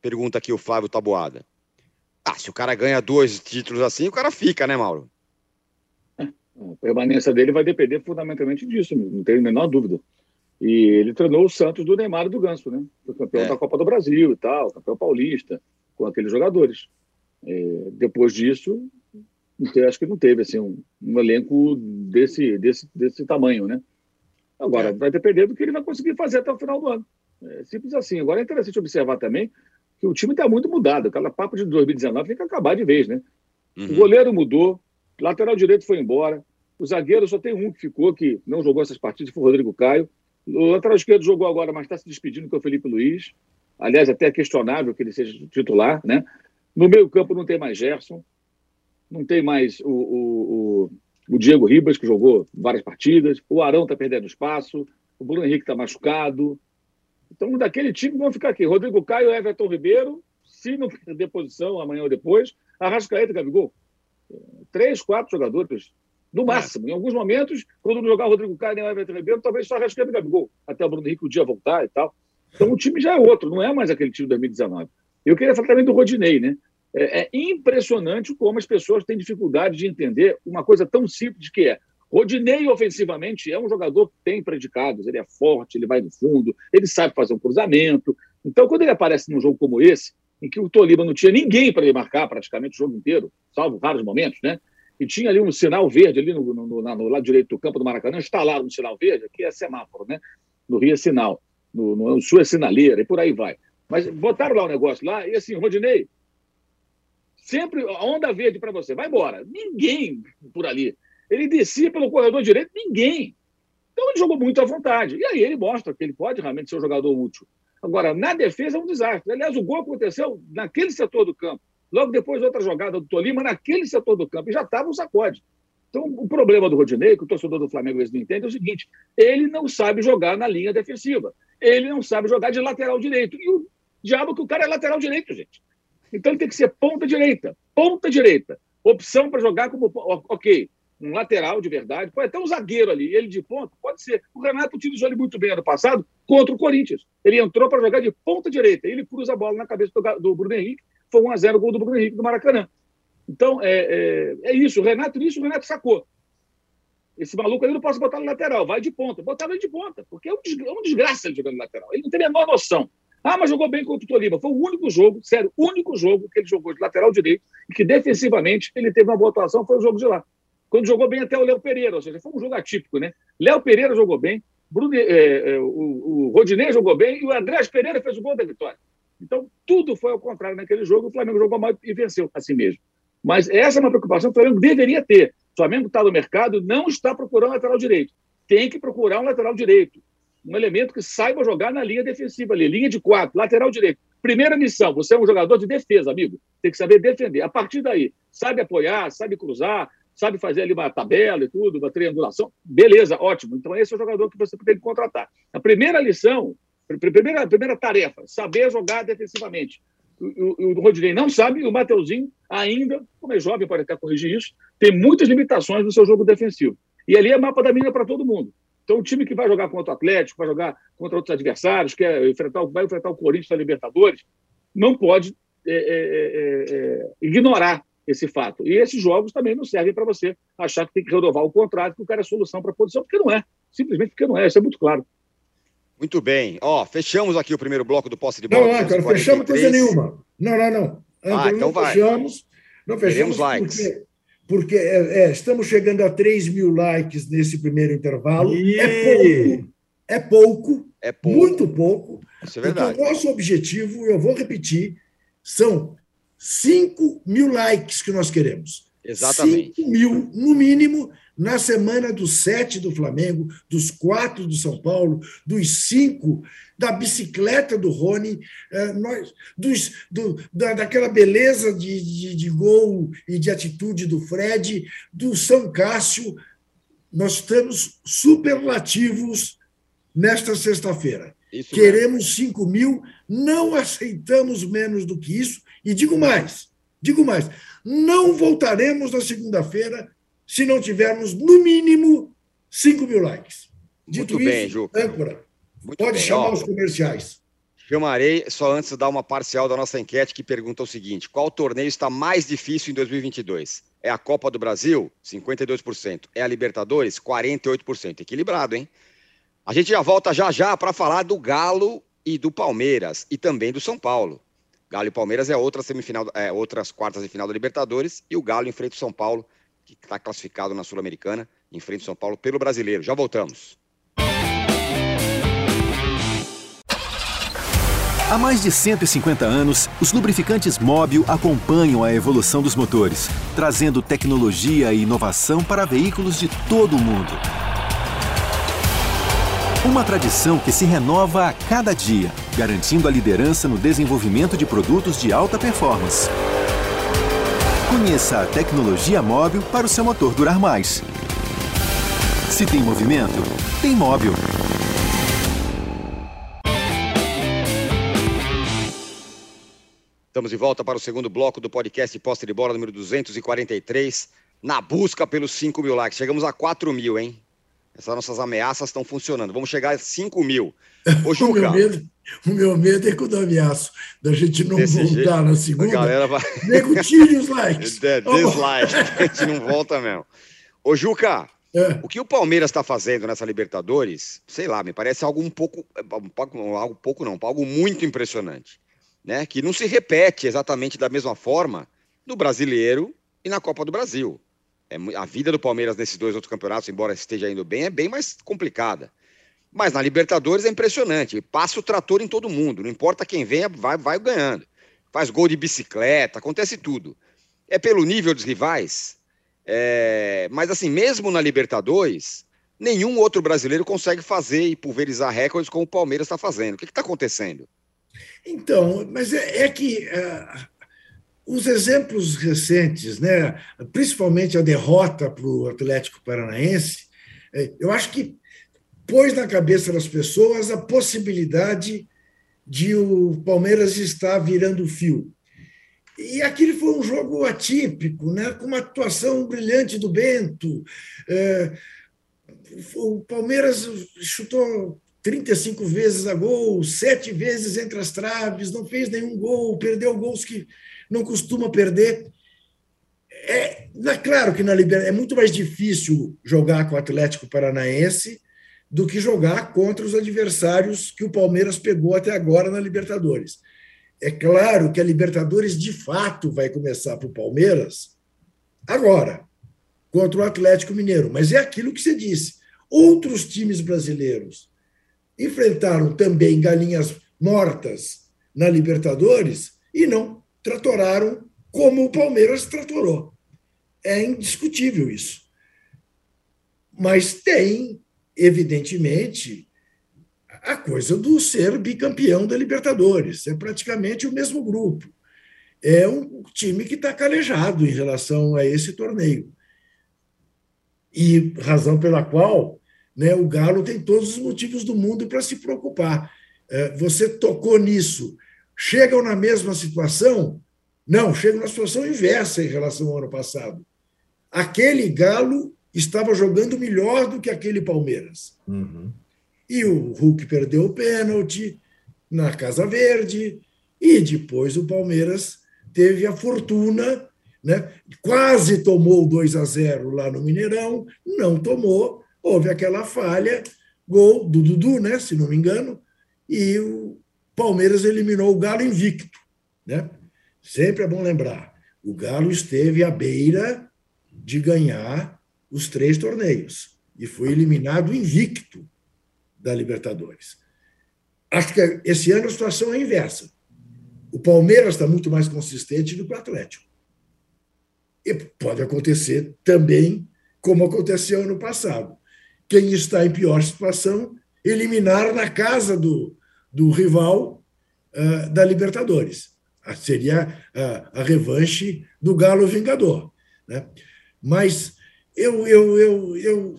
Pergunta aqui o Flávio Tabuada. Ah, se o cara ganha dois títulos assim, o cara fica, né, Mauro? É, a permanência dele vai depender fundamentalmente disso, não tenho a menor dúvida. E ele treinou o Santos do Neymar e do Ganso, né? Foi campeão é. da Copa do Brasil e tal, campeão paulista, com aqueles jogadores. É, depois disso, acho que não teve assim, um, um, elenco desse, desse, desse tamanho, né? Agora, é. vai depender do que ele vai conseguir fazer até o final do ano. É simples assim. Agora é interessante observar também que o time está muito mudado. Aquela papo de 2019 tem que acabar de vez, né? Uhum. O goleiro mudou, lateral direito foi embora, o zagueiro só tem um que ficou, que não jogou essas partidas, foi o Rodrigo Caio. O lateral esquerdo jogou agora, mas está se despedindo, que é o Felipe Luiz. Aliás, até é questionável que ele seja titular, né? No meio campo não tem mais Gerson, não tem mais o, o, o, o Diego Ribas, que jogou várias partidas, o Arão está perdendo espaço, o Bruno Henrique está machucado. Então, daquele time vão ficar aqui: Rodrigo Caio, Everton Ribeiro, se não perder posição amanhã ou depois, Arrascaeta e Gabigol. Três, quatro jogadores, no máximo. Em alguns momentos, quando não jogar o Rodrigo Caio nem o Everton Ribeiro, talvez só Arrascaeta e Gabigol, até o Bruno Henrique um dia voltar e tal. Então, o time já é outro, não é mais aquele time de 2019. Eu queria falar também do Rodinei, né? É, é impressionante como as pessoas têm dificuldade de entender uma coisa tão simples que é Rodinei, ofensivamente, é um jogador que tem predicados, ele é forte, ele vai no fundo, ele sabe fazer um cruzamento. Então, quando ele aparece num jogo como esse, em que o Tolima não tinha ninguém para ele marcar praticamente o jogo inteiro, salvo raros momentos, né? E tinha ali um sinal verde ali no, no, no, no lado direito do campo do Maracanã, instalaram um sinal verde, aqui é semáforo, né? No Rio é sinal, no, no Sul é sinaleira, e por aí vai. Mas botaram lá o negócio lá, e assim, Rodinei, sempre a onda verde para você, vai embora. Ninguém por ali. Ele descia pelo corredor direito, ninguém. Então ele jogou muito à vontade. E aí ele mostra que ele pode realmente ser um jogador útil. Agora, na defesa é um desastre. Aliás, o gol aconteceu naquele setor do campo. Logo depois, outra jogada do Tolima, naquele setor do campo. E já estava um sacode. Então, o problema do Rodinei, que o torcedor do Flamengo não entende, é o seguinte: ele não sabe jogar na linha defensiva. Ele não sabe jogar de lateral direito. E o diabo que o cara é lateral direito, gente. Então ele tem que ser ponta direita. Ponta direita. Opção para jogar como. Ok, um lateral de verdade, pode até um zagueiro ali, ele de ponta, pode ser. O Renato utilizou ele muito bem ano passado contra o Corinthians. Ele entrou para jogar de ponta direita, ele cruza a bola na cabeça do, do Bruno Henrique, foi 1x0 o gol do Bruno Henrique do Maracanã. Então, é, é, é, isso. O Renato, isso o Renato sacou. Esse maluco aí não posso botar no lateral, vai de ponta. Botava ele de ponta, porque é um, é desgraça ele jogando lateral. Ele não tem a menor noção. Ah, mas jogou bem contra o Tolima. Foi o único jogo, sério, o único jogo que ele jogou de lateral direito e que defensivamente ele teve uma boa atuação foi o jogo de lá quando jogou bem até o Léo Pereira, ou seja, foi um jogo atípico, né? Léo Pereira jogou bem, Bruno, é, é, o, o Rodinei jogou bem e o Andrés Pereira fez o gol da vitória. Então, tudo foi ao contrário naquele jogo, o Flamengo jogou mal e venceu a si mesmo. Mas essa é uma preocupação que o Flamengo deveria ter. O Flamengo está no mercado não está procurando lateral direito. Tem que procurar um lateral direito. Um elemento que saiba jogar na linha defensiva ali, linha de quatro, lateral direito. Primeira missão, você é um jogador de defesa, amigo. Tem que saber defender. A partir daí, sabe apoiar, sabe cruzar, sabe fazer ali uma tabela e tudo, uma triangulação, beleza, ótimo. Então esse é o jogador que você tem que contratar. A primeira lição, a primeira, a primeira tarefa, saber jogar defensivamente. O, o, o Rodinei não sabe, e o Mateuzinho ainda, como é jovem, pode até corrigir isso, tem muitas limitações no seu jogo defensivo. E ali é mapa da mina para todo mundo. Então, o time que vai jogar contra o Atlético, vai jogar contra outros adversários, que é enfrentar, vai enfrentar o Corinthians na Libertadores, não pode é, é, é, é ignorar esse fato. E esses jogos também não servem para você achar que tem que renovar o contrato, que o cara é solução para a posição, porque não é. Simplesmente porque não é, isso é muito claro. Muito bem. Ó, fechamos aqui o primeiro bloco do posse de bola. Não, não, cara, fechamos coisa nenhuma. Não, não, não. Ah, então não vai. Fechamos, não fechamos likes. porque, porque é, é, estamos chegando a 3 mil likes nesse primeiro intervalo. E... É pouco. É pouco. É pouco. Muito pouco. Isso é verdade. Então, nosso objetivo, eu vou repetir, são 5 mil likes que nós queremos. Exatamente. 5 mil, no mínimo, na semana dos sete do Flamengo, dos quatro do São Paulo, dos cinco da bicicleta do Rony, eh, nós, dos, do, da, daquela beleza de, de, de gol e de atitude do Fred, do São Cássio. Nós estamos superlativos nesta sexta-feira. Isso Queremos 5 mil, não aceitamos menos do que isso. E digo mais, digo mais, não voltaremos na segunda-feira se não tivermos, no mínimo, 5 mil likes. Dito Muito bem, isso, Juca. âncora, Muito pode bem. chamar Ó, os comerciais. Chamarei só antes de dar uma parcial da nossa enquete que pergunta o seguinte: qual torneio está mais difícil em 2022? É a Copa do Brasil? 52%. É a Libertadores? 48%. Equilibrado, hein? A gente já volta já já para falar do Galo e do Palmeiras e também do São Paulo. Galo e Palmeiras é outra semifinal, é, outras quartas de final da Libertadores e o Galo enfrenta o São Paulo, que está classificado na Sul-Americana, enfrenta o São Paulo pelo Brasileiro. Já voltamos. Há mais de 150 anos, os lubrificantes Móbil acompanham a evolução dos motores, trazendo tecnologia e inovação para veículos de todo o mundo. Uma tradição que se renova a cada dia, garantindo a liderança no desenvolvimento de produtos de alta performance. Conheça a tecnologia móvel para o seu motor durar mais. Se tem movimento, tem móvel. Estamos de volta para o segundo bloco do podcast Posta de Bola número 243, na busca pelos 5 mil likes. Chegamos a 4 mil, hein? Essas nossas ameaças estão funcionando. Vamos chegar a 5 mil. Ô, Juca, o, meu medo, o é quando eu ameaço da gente não voltar jeito, na segunda. A galera vai... Nego, tire os likes. É, dislike, a gente não volta mesmo. Ô, Juca, é. o que o Palmeiras está fazendo nessa Libertadores, sei lá, me parece algo um pouco. Algo pouco não, algo muito impressionante. Né? Que não se repete exatamente da mesma forma no brasileiro e na Copa do Brasil. É, a vida do Palmeiras nesses dois outros campeonatos, embora esteja indo bem, é bem mais complicada. Mas na Libertadores é impressionante. Passa o trator em todo mundo. Não importa quem venha, vai, vai ganhando. Faz gol de bicicleta, acontece tudo. É pelo nível dos rivais. É... Mas assim, mesmo na Libertadores, nenhum outro brasileiro consegue fazer e pulverizar recordes como o Palmeiras está fazendo. O que está acontecendo? Então, mas é, é que uh, os exemplos recentes, né, principalmente a derrota para o Atlético Paranaense, é, eu acho que pôs na cabeça das pessoas a possibilidade de o Palmeiras estar virando fio. E aquele foi um jogo atípico, né, com uma atuação brilhante do Bento. É, o Palmeiras chutou 35 vezes a gol, sete vezes entre as traves, não fez nenhum gol, perdeu gols que não costuma perder. É, é claro que na Libertadores é muito mais difícil jogar com o Atlético Paranaense do que jogar contra os adversários que o Palmeiras pegou até agora na Libertadores. É claro que a Libertadores de fato vai começar para o Palmeiras agora, contra o Atlético Mineiro. Mas é aquilo que você disse. Outros times brasileiros enfrentaram também galinhas mortas na Libertadores e não tratoraram como o Palmeiras tratorou. É indiscutível isso. Mas tem, evidentemente, a coisa do ser bicampeão da Libertadores. É praticamente o mesmo grupo. É um time que está calejado em relação a esse torneio. E razão pela qual né, o Galo tem todos os motivos do mundo para se preocupar. É, você tocou nisso chegam na mesma situação? Não, chegam na situação inversa em relação ao ano passado. Aquele Galo estava jogando melhor do que aquele Palmeiras. Uhum. E o Hulk perdeu o pênalti na Casa Verde, e depois o Palmeiras teve a fortuna, né? quase tomou 2 a 0 lá no Mineirão, não tomou, houve aquela falha, gol do Dudu, né? se não me engano, e o Palmeiras eliminou o Galo invicto. Né? Sempre é bom lembrar: o Galo esteve à beira de ganhar os três torneios e foi eliminado invicto da Libertadores. Acho que esse ano a situação é inversa. O Palmeiras está muito mais consistente do que o Atlético. E pode acontecer também como aconteceu ano passado. Quem está em pior situação, eliminar na casa do, do rival uh, da Libertadores. Ah, seria a, a, revanche do Galo Vingador. Né? Mas eu, eu, eu, eu,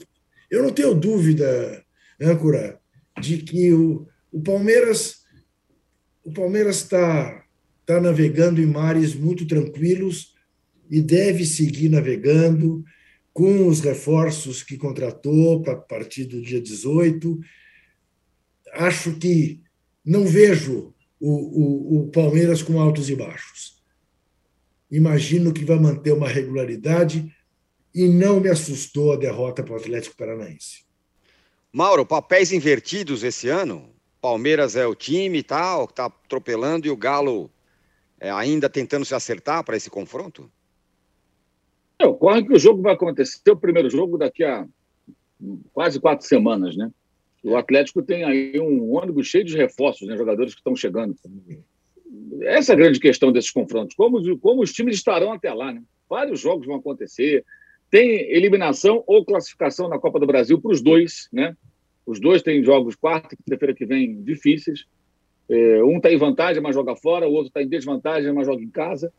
eu não tenho dúvida, âncora, de que o, o Palmeiras o Palmeiras está tá navegando em mares muito tranquilos e deve seguir navegando com os reforços que contratou para partir do dia 18. Acho que não vejo o, o, o Palmeiras com altos e baixos. Imagino que vai manter uma regularidade e não me assustou a derrota para o Atlético Paranaense. Mauro, papéis invertidos esse ano? Palmeiras é o time tal, que está atropelando e o Galo é, ainda tentando se acertar para esse confronto? Ocorre que o jogo vai acontecer, o primeiro jogo daqui a quase quatro semanas, né? O Atlético tem aí um ônibus cheio de reforços, né, jogadores que estão chegando. Essa é a grande questão desses confrontos. Como, como os times estarão até lá? Né? Vários jogos vão acontecer. Tem eliminação ou classificação na Copa do Brasil para os dois. Né? Os dois têm jogos quarta e quinta-feira que vem difíceis. É, um está em vantagem, mas joga fora, o outro está em desvantagem, mas joga em casa.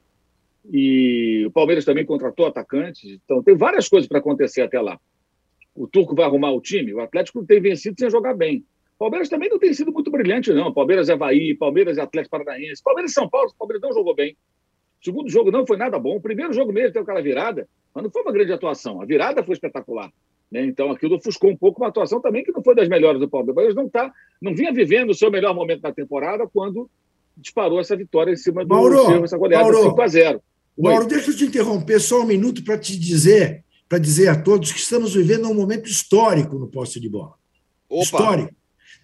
E o Palmeiras também contratou atacantes. Então, tem várias coisas para acontecer até lá. O Turco vai arrumar o time. O Atlético tem vencido sem jogar bem. O Palmeiras também não tem sido muito brilhante, não. Palmeiras é Havaí, Palmeiras é Atlético Paranaense. Palmeiras e São Paulo, o Palmeiras não jogou bem. O segundo jogo não foi nada bom. O primeiro jogo mesmo teve aquela virada, mas não foi uma grande atuação. A virada foi espetacular. Né? Então aquilo ofuscou um pouco uma atuação também que não foi das melhores do Palmeiras. O Palmeiras não, tá, não vinha vivendo o seu melhor momento da temporada quando disparou essa vitória em cima do Mauro, Cerro, essa goleada Mauro, 5 a 0 Mauro, deixa eu te interromper só um minuto para te dizer, para dizer a todos que estamos vivendo um momento histórico no poste de bola. Opa. Histórico.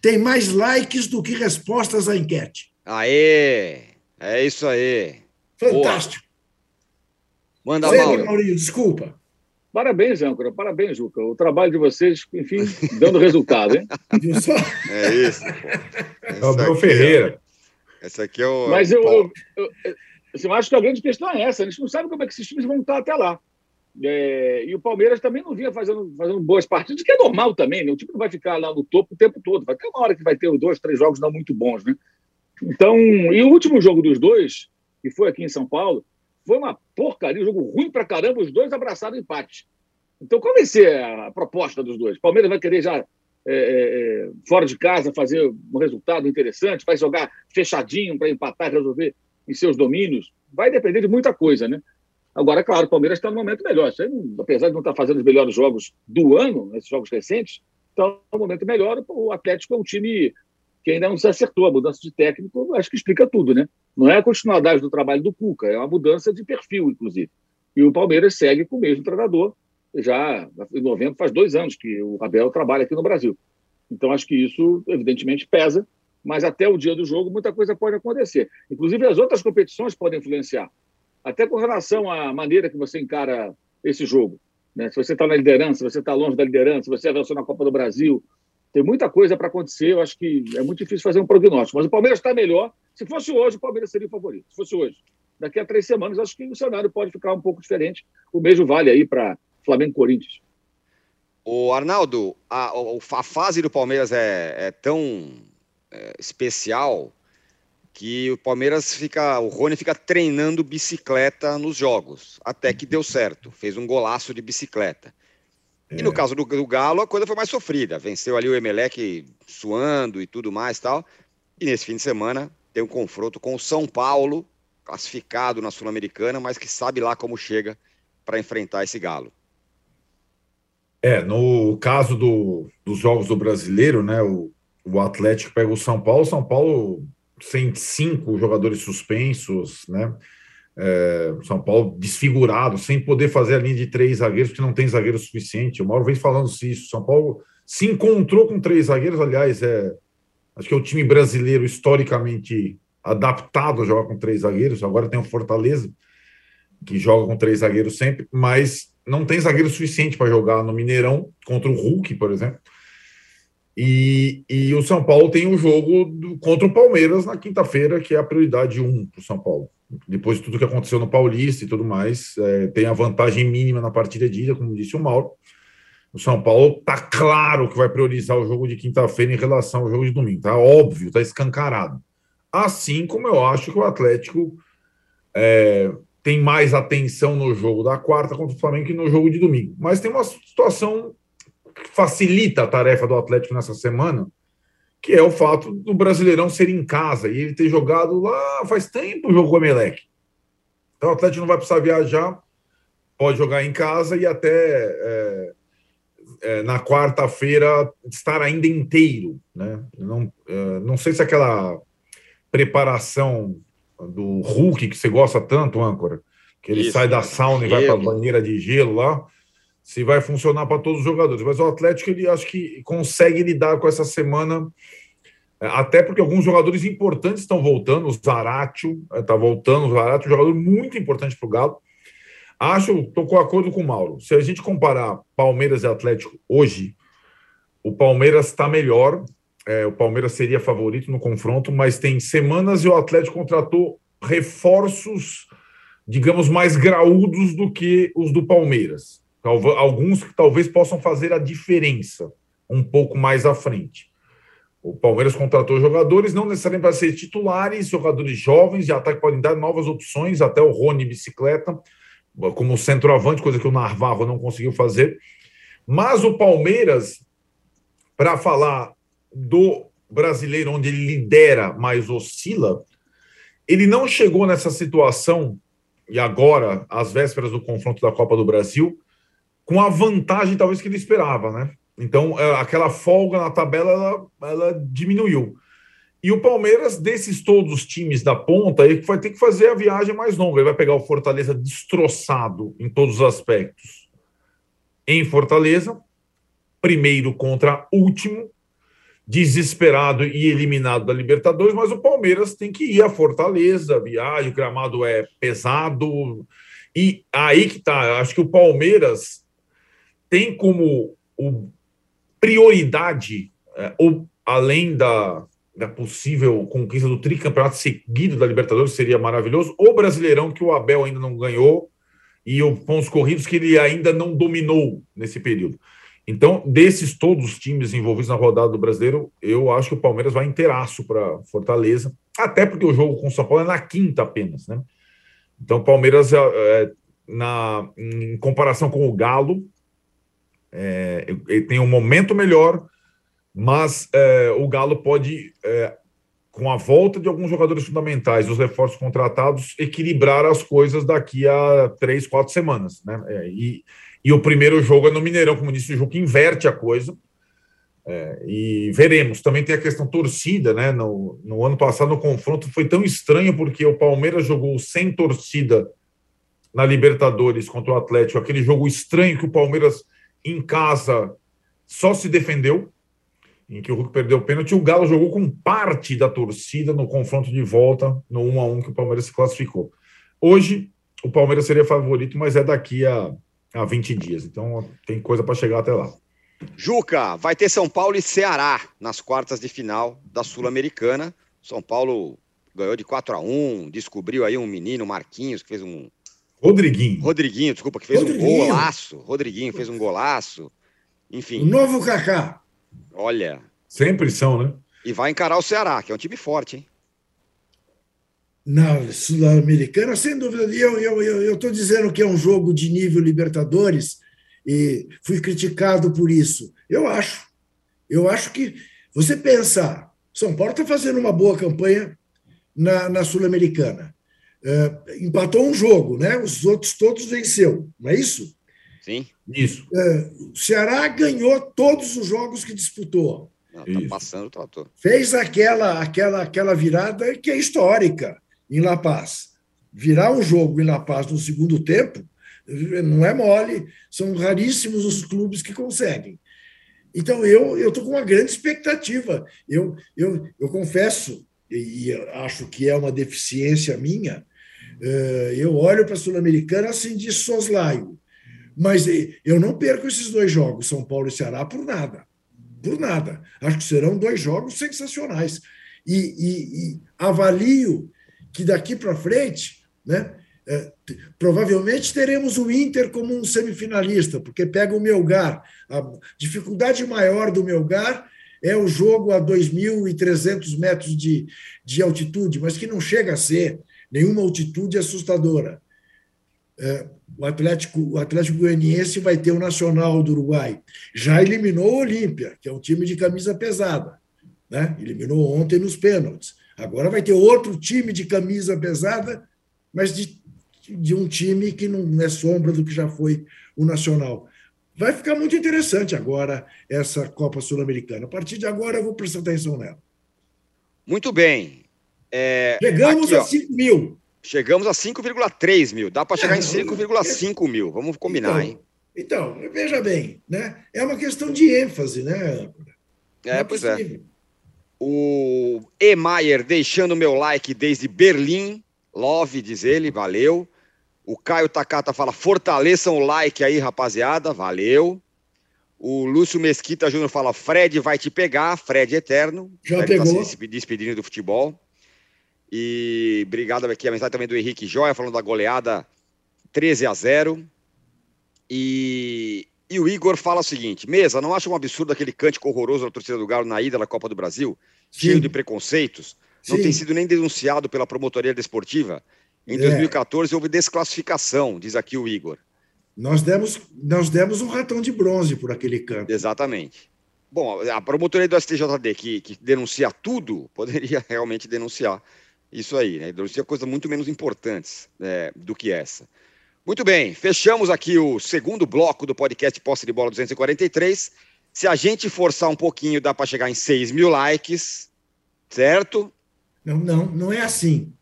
Tem mais likes do que respostas à enquete. Aê! É isso aí. Fantástico. Boa. Manda, Mauro. Maurinho, desculpa. Parabéns, âncora. Parabéns, Juca. O trabalho de vocês, enfim, dando resultado, hein? é isso. É o Bruno Ferreira. Esse aqui é o. Mas eu, eu, eu, eu, acho que a grande questão é essa. A gente não sabe como é que esses times vão estar até lá. É, e o Palmeiras também não vinha fazendo, fazendo boas partidas, que é normal também, né? O time não vai ficar lá no topo o tempo todo. Vai ter uma hora que vai ter dois, três jogos não muito bons, né? Então, e o último jogo dos dois, que foi aqui em São Paulo, foi uma porcaria, um jogo ruim pra caramba, os dois abraçaram empate. Então, qual vai ser a proposta dos dois? O Palmeiras vai querer já, é, é, é fora de casa, fazer um resultado interessante, vai jogar fechadinho para empatar, resolver em seus domínios? Vai depender de muita coisa, né? Agora, claro, o Palmeiras está no momento melhor. apesar de não estar fazendo os melhores jogos do ano, esses jogos recentes, está no momento melhor. O Atlético é um time que ainda não se acertou. A mudança de técnico, acho que explica tudo, né? Não é a continuidade do trabalho do Cuca, é uma mudança de perfil, inclusive. E o Palmeiras segue com o mesmo treinador. Já em novembro faz dois anos que o Abel trabalha aqui no Brasil. Então acho que isso, evidentemente, pesa, mas até o dia do jogo muita coisa pode acontecer. Inclusive as outras competições podem influenciar, até com relação à maneira que você encara esse jogo. Né? Se você está na liderança, se você está longe da liderança, se você avançou na Copa do Brasil, tem muita coisa para acontecer. Eu acho que é muito difícil fazer um prognóstico. Mas o Palmeiras está melhor. Se fosse hoje, o Palmeiras seria o favorito. Se fosse hoje. Daqui a três semanas, acho que o cenário pode ficar um pouco diferente. O mesmo vale aí para Flamengo Corinthians. O Arnaldo, a, a, fase do Palmeiras é, é tão é, especial que o Palmeiras fica, o Rony fica treinando bicicleta nos jogos, até que deu certo, fez um golaço de bicicleta. E no é. caso do, do, Galo, a coisa foi mais sofrida. Venceu ali o Emelec suando e tudo mais tal. E nesse fim de semana tem um confronto com o São Paulo, classificado na Sul-Americana, mas que sabe lá como chega para enfrentar esse Galo. É, no caso do, dos jogos do brasileiro, né? O, o Atlético pega o São Paulo, São Paulo sem cinco jogadores suspensos, né? É, São Paulo desfigurado, sem poder fazer a linha de três zagueiros, porque não tem zagueiro suficiente. O Mauro vem falando isso. São Paulo se encontrou com três zagueiros, aliás, é, acho que é o time brasileiro historicamente adaptado a jogar com três zagueiros. Agora tem o Fortaleza, que joga com três zagueiros sempre, mas não tem zagueiro suficiente para jogar no Mineirão contra o Hulk, por exemplo. E, e o São Paulo tem um jogo do, contra o Palmeiras na quinta-feira, que é a prioridade um para o São Paulo depois de tudo que aconteceu no Paulista e tudo mais, é, tem a vantagem mínima na partida de ida, como disse o Mauro. O São Paulo tá claro que vai priorizar o jogo de quinta-feira em relação ao jogo de domingo, tá óbvio, tá escancarado. Assim como eu acho que o Atlético é, tem mais atenção no jogo da quarta contra o Flamengo que no jogo de domingo. Mas tem uma situação facilita a tarefa do Atlético nessa semana, que é o fato do Brasileirão ser em casa e ele ter jogado lá faz tempo o jogo com o Emelec. Então o Atlético não vai precisar viajar, pode jogar em casa e até é, é, na quarta-feira estar ainda inteiro. Né? Não, é, não sei se aquela preparação do Hulk que você gosta tanto, âncora, que ele Isso, sai da sauna e vai para a banheira de gelo lá, se vai funcionar para todos os jogadores. Mas o Atlético, ele acho que consegue lidar com essa semana, é, até porque alguns jogadores importantes estão voltando. O Zaratio está é, voltando, o Zaratio é um jogador muito importante para o Galo. Acho, estou com acordo com o Mauro. Se a gente comparar Palmeiras e Atlético hoje, o Palmeiras está melhor. É, o Palmeiras seria favorito no confronto, mas tem semanas e o Atlético contratou reforços, digamos, mais graúdos do que os do Palmeiras alguns que talvez possam fazer a diferença um pouco mais à frente. O Palmeiras contratou jogadores, não necessariamente para ser titulares, jogadores jovens de ataque podem dar novas opções, até o Rony bicicleta, como centroavante, coisa que o Narvarro não conseguiu fazer. Mas o Palmeiras, para falar do brasileiro onde ele lidera, mas oscila, ele não chegou nessa situação, e agora, às vésperas do confronto da Copa do Brasil, com a vantagem talvez que ele esperava, né? Então, é, aquela folga na tabela, ela, ela diminuiu. E o Palmeiras, desses todos os times da ponta, ele vai ter que fazer a viagem mais longa. Ele vai pegar o Fortaleza destroçado em todos os aspectos. Em Fortaleza, primeiro contra último, desesperado e eliminado da Libertadores, mas o Palmeiras tem que ir a Fortaleza, viagem, o gramado é pesado. E aí que tá, acho que o Palmeiras tem como o prioridade, é, ou além da, da possível conquista do tricampeonato seguido da Libertadores, seria maravilhoso, o Brasileirão que o Abel ainda não ganhou e o pontos corridos que ele ainda não dominou nesse período. Então, desses todos os times envolvidos na rodada do Brasileiro, eu acho que o Palmeiras vai inteiraço para Fortaleza, até porque o jogo com o São Paulo é na quinta apenas, né? Então, Palmeiras, é, é, na, em comparação com o Galo, é, ele tem um momento melhor, mas é, o Galo pode, é, com a volta de alguns jogadores fundamentais, os reforços contratados, equilibrar as coisas daqui a três, quatro semanas, né? É, e e o primeiro jogo é no Mineirão, como disse o jogo inverte a coisa. É, e veremos. Também tem a questão torcida, né? No, no ano passado, o confronto foi tão estranho porque o Palmeiras jogou sem torcida na Libertadores contra o Atlético, aquele jogo estranho que o Palmeiras em casa só se defendeu, em que o Hulk perdeu o pênalti, o Galo jogou com parte da torcida no confronto de volta, no 1 a 1 que o Palmeiras se classificou. Hoje, o Palmeiras seria favorito, mas é daqui a há 20 dias. Então tem coisa para chegar até lá. Juca, vai ter São Paulo e Ceará nas quartas de final da Sul-Americana. São Paulo ganhou de 4 a 1 descobriu aí um menino, Marquinhos, que fez um. Rodriguinho. Rodriguinho, desculpa, que fez Rodriguinho. um golaço. Rodriguinho fez um golaço. Enfim. O novo Kaká. Olha. Sempre são, né? E vai encarar o Ceará, que é um time forte, hein? na Sul-Americana, sem dúvida. Eu estou dizendo que é um jogo de nível Libertadores e fui criticado por isso. Eu acho. Eu acho que você pensa, São Paulo está fazendo uma boa campanha na, na Sul-Americana. É, empatou um jogo, né? Os outros todos venceu, não é isso? Sim. Isso. É, o Ceará ganhou todos os jogos que disputou. Está passando o trator. Fez aquela, aquela, aquela virada que é histórica em La Paz. Virar um jogo em La Paz no segundo tempo não é mole, são raríssimos os clubes que conseguem. Então, eu estou com uma grande expectativa. Eu, eu, eu confesso, e acho que é uma deficiência minha, eh, eu olho para a Sul-Americana assim de soslaio. Mas eu não perco esses dois jogos, São Paulo e Ceará, por nada. Por nada. Acho que serão dois jogos sensacionais. E, e, e avalio que daqui para frente, né, é, provavelmente teremos o Inter como um semifinalista, porque pega o Melgar. A dificuldade maior do Melgar é o jogo a 2.300 metros de, de altitude, mas que não chega a ser nenhuma altitude assustadora. É, o Atlético, o Atlético Goianiense vai ter o Nacional do Uruguai. Já eliminou o Olímpia, que é um time de camisa pesada. Né? Eliminou ontem nos pênaltis. Agora vai ter outro time de camisa pesada, mas de, de um time que não é sombra do que já foi o Nacional. Vai ficar muito interessante agora essa Copa Sul-Americana. A partir de agora eu vou prestar atenção nela. Muito bem. É, Chegamos aqui, a 5 mil. Chegamos a 5,3 mil. Dá para chegar é, em 5,5 mil. Vamos combinar, então, hein? Então, veja bem, né? É uma questão de ênfase, né? É, é pois é. O Emayer deixando meu like desde Berlim. Love, diz ele, valeu. O Caio Takata fala: fortaleçam o like aí, rapaziada, valeu. O Lúcio Mesquita Júnior fala: Fred vai te pegar, Fred eterno. Já Fred tá pegou. Tá se despedindo do futebol. E obrigado aqui a mensagem também do Henrique Joia, falando da goleada 13 a 0. E E o Igor fala o seguinte: Mesa, não acha um absurdo aquele cântico horroroso da torcida do Galo na ida da Copa do Brasil? Sim. Cheio de preconceitos? Não Sim. tem sido nem denunciado pela promotoria desportiva? Em É. 2014 houve desclassificação, diz aqui o Igor. Nós demos, nós demos um ratão de bronze por aquele campo. Exatamente. Bom, a promotoria do STJD, que, que denuncia tudo, poderia realmente denunciar isso aí, né? Denuncia coisas muito menos importantes é, do que essa. Muito bem, fechamos aqui o segundo bloco do podcast Posse de Bola 243. Se a gente forçar um pouquinho, dá para chegar em 6 mil likes, certo? Não, não, não é assim.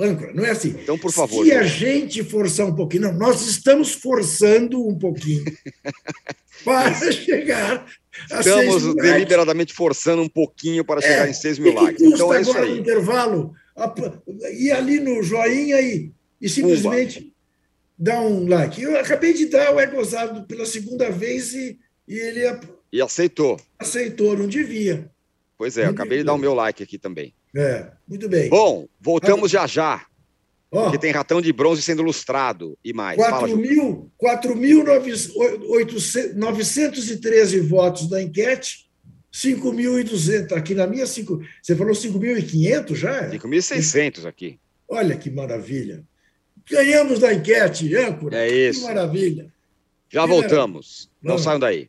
Âncora, não é assim. Então, por favor. Se a gente forçar um pouquinho, não, nós estamos forçando um pouquinho para chegar a Estamos deliberadamente forçando um pouquinho para chegar É, em 6 mil likes. Então é isso no aí. intervalo a- ir ali no joinha e, e simplesmente dar um like. Eu acabei de dar o é gozado pela segunda vez e, e ele E aceitou. aceitou, não devia. Pois é, eu acabei de dar o meu like aqui também. É, muito bem. Bom, voltamos já já. Ó, Porque tem ratão de bronze sendo lustrado e mais. Fala, 4 Ju. mil- 4.913 votos da enquete, 5.200. Aqui na minha, cinco, você falou 5.500 já? 5.600 aqui. Olha que maravilha. Ganhamos da enquete, âncora. É Que isso. maravilha. Já Que voltamos. Não Vamos. saiam daí.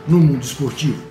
no mundo esportivo.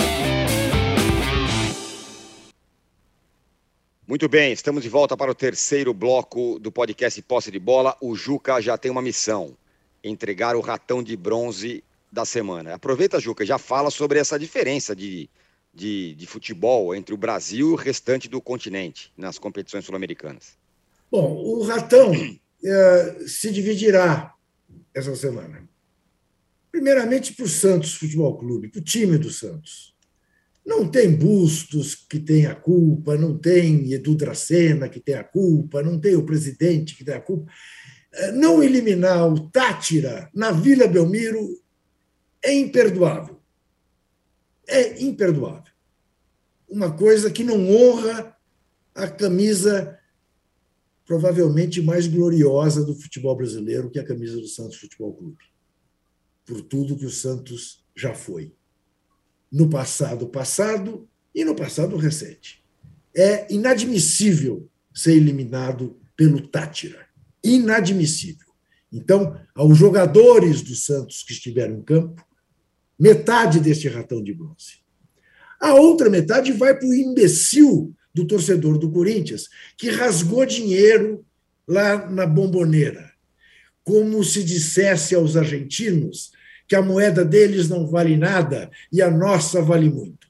Muito bem, estamos de volta para o terceiro bloco do podcast Posse de Bola. O Juca já tem uma missão: entregar o ratão de bronze da semana. Aproveita, Juca, já fala sobre essa diferença de, de, de futebol entre o Brasil e o restante do continente nas competições sul-americanas. Bom, o Ratão eh, se dividirá essa semana. Primeiramente para o Santos Futebol Clube, para o time do Santos. Não tem Bustos que tem a culpa, não tem Edu Dracena que tem a culpa, não tem o presidente que tem a culpa. Eh, Não eliminar o Tátira na Vila Belmiro é imperdoável. É imperdoável. Uma coisa que não honra a camisa provavelmente mais gloriosa do futebol brasileiro, que é a camisa do Santos Futebol Clube. Por tudo que o Santos já foi. No passado passado e no passado recente. É inadmissível ser eliminado pelo Tátira. Inadmissível. Então, aos jogadores do Santos que estiveram em campo, metade deste ratão de bronze. A outra metade vai para o imbecil do torcedor do Corinthians, que rasgou dinheiro lá na bomboneira, como se dissesse aos argentinos que a moeda deles não vale nada e a nossa vale muito.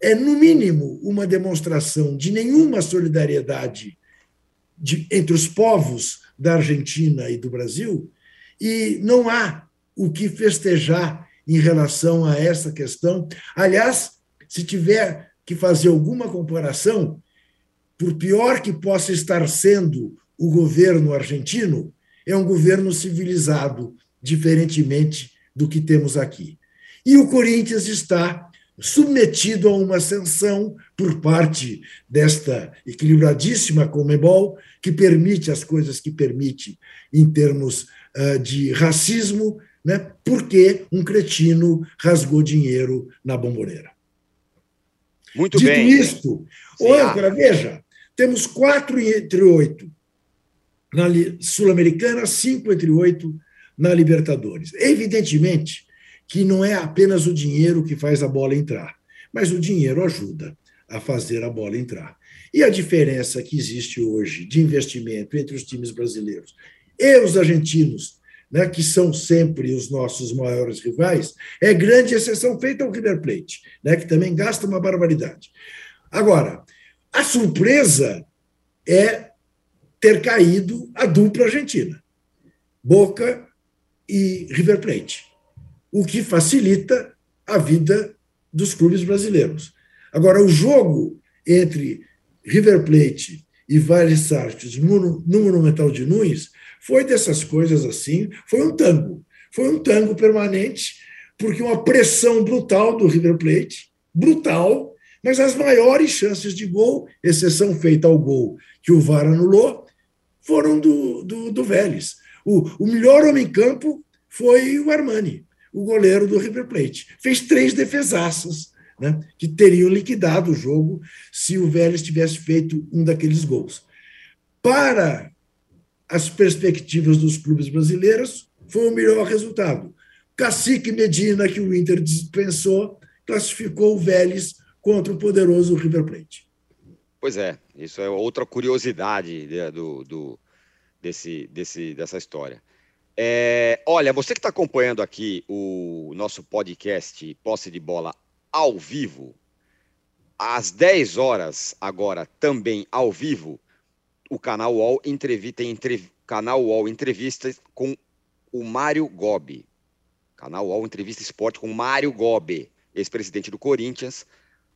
É, no mínimo, uma demonstração de nenhuma solidariedade de, entre os povos da Argentina e do Brasil, e não há o que festejar em relação a essa questão. Aliás, se tiver que fazer alguma comparação, por pior que possa estar sendo o governo argentino, é um governo civilizado, diferentemente do que temos aqui. E o Corinthians está submetido a uma sanção por parte desta equilibradíssima Comebol, que permite as coisas que permite em termos uh, de racismo, né, porque um cretino rasgou dinheiro na bomboneira. Muito Dito bem. isto, Sim, âncora, veja, temos quatro entre oito na Sul-Americana, cinco entre oito na Libertadores. Evidentemente que não é apenas o dinheiro que faz a bola entrar, mas o dinheiro ajuda a fazer a bola entrar. E a diferença que existe hoje de investimento entre os times brasileiros e os argentinos, né, que são sempre os nossos maiores rivais, é grande, exceção feita ao River Plate, né, que também gasta uma barbaridade. Agora, a surpresa é ter caído a dupla argentina, Boca e River Plate, o que facilita a vida dos clubes brasileiros. Agora, o jogo entre River Plate e Vale Sartes no, Monumental de Nunes foi dessas coisas assim, foi um tango. Foi um tango permanente, porque uma pressão brutal do River Plate, brutal, mas as maiores chances de gol, exceção feita ao gol que o VAR anulou, foram do, do, do Vélez. O, o melhor homem em campo foi o Armani, o goleiro do River Plate. Fez três defesaças né, que teriam liquidado o jogo se o Vélez tivesse feito um daqueles gols. Para as perspectivas dos clubes brasileiros, foi o melhor resultado. Cacique Medina, que o Inter dispensou, classificou o Vélez contra o poderoso River Plate. Pois é, isso é outra curiosidade do, do desse, desse, dessa história. É, olha, você que está acompanhando aqui o nosso podcast Posse de Bola ao vivo, às 10 horas, agora também ao vivo, o canal UOL entrevista, entrev... canal UOL entrevista com o Mário Gobi. Canal UOL Entrevista Esporte com Mário Gobi, ex-presidente do Corinthians,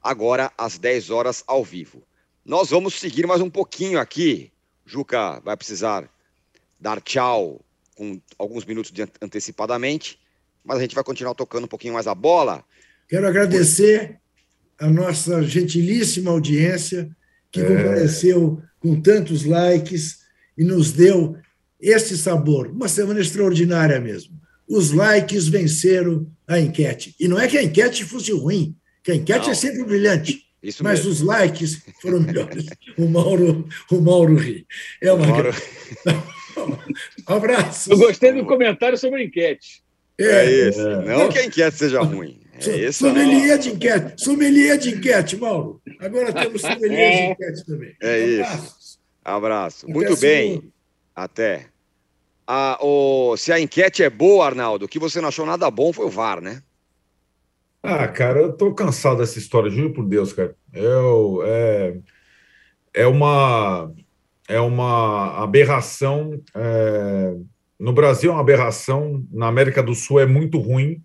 agora às 10 horas ao vivo. Nós vamos seguir mais um pouquinho aqui. Juca vai precisar dar tchau com alguns minutos de antecipadamente, mas a gente vai continuar tocando um pouquinho mais a bola. Quero agradecer a nossa gentilíssima audiência que é. compareceu com tantos likes e nos deu este sabor. Uma semana extraordinária mesmo. Os likes venceram a enquete. E não é que a enquete fosse ruim, que a enquete não. é sempre brilhante. Isso mas mesmo. os likes foram melhores. o Mauro, o Mauro ri. É uma Mauro... um abraço. Eu gostei do comentário sobre a enquete. É, é isso. É. Não que a enquete seja ruim. É isso, sommelier de enquete. Sommelier de enquete, Mauro. Agora temos sommelier de enquete também. É isso. Abraço. Até Muito bem. Segundo. Até. Ah, o, se a enquete é boa, Arnaldo, o que você não achou nada bom foi o VAR, né? Ah, cara, eu tô cansado dessa história, juro por Deus, cara. Eu, é, é uma é uma aberração. É, no Brasil é uma aberração, na América do Sul é muito ruim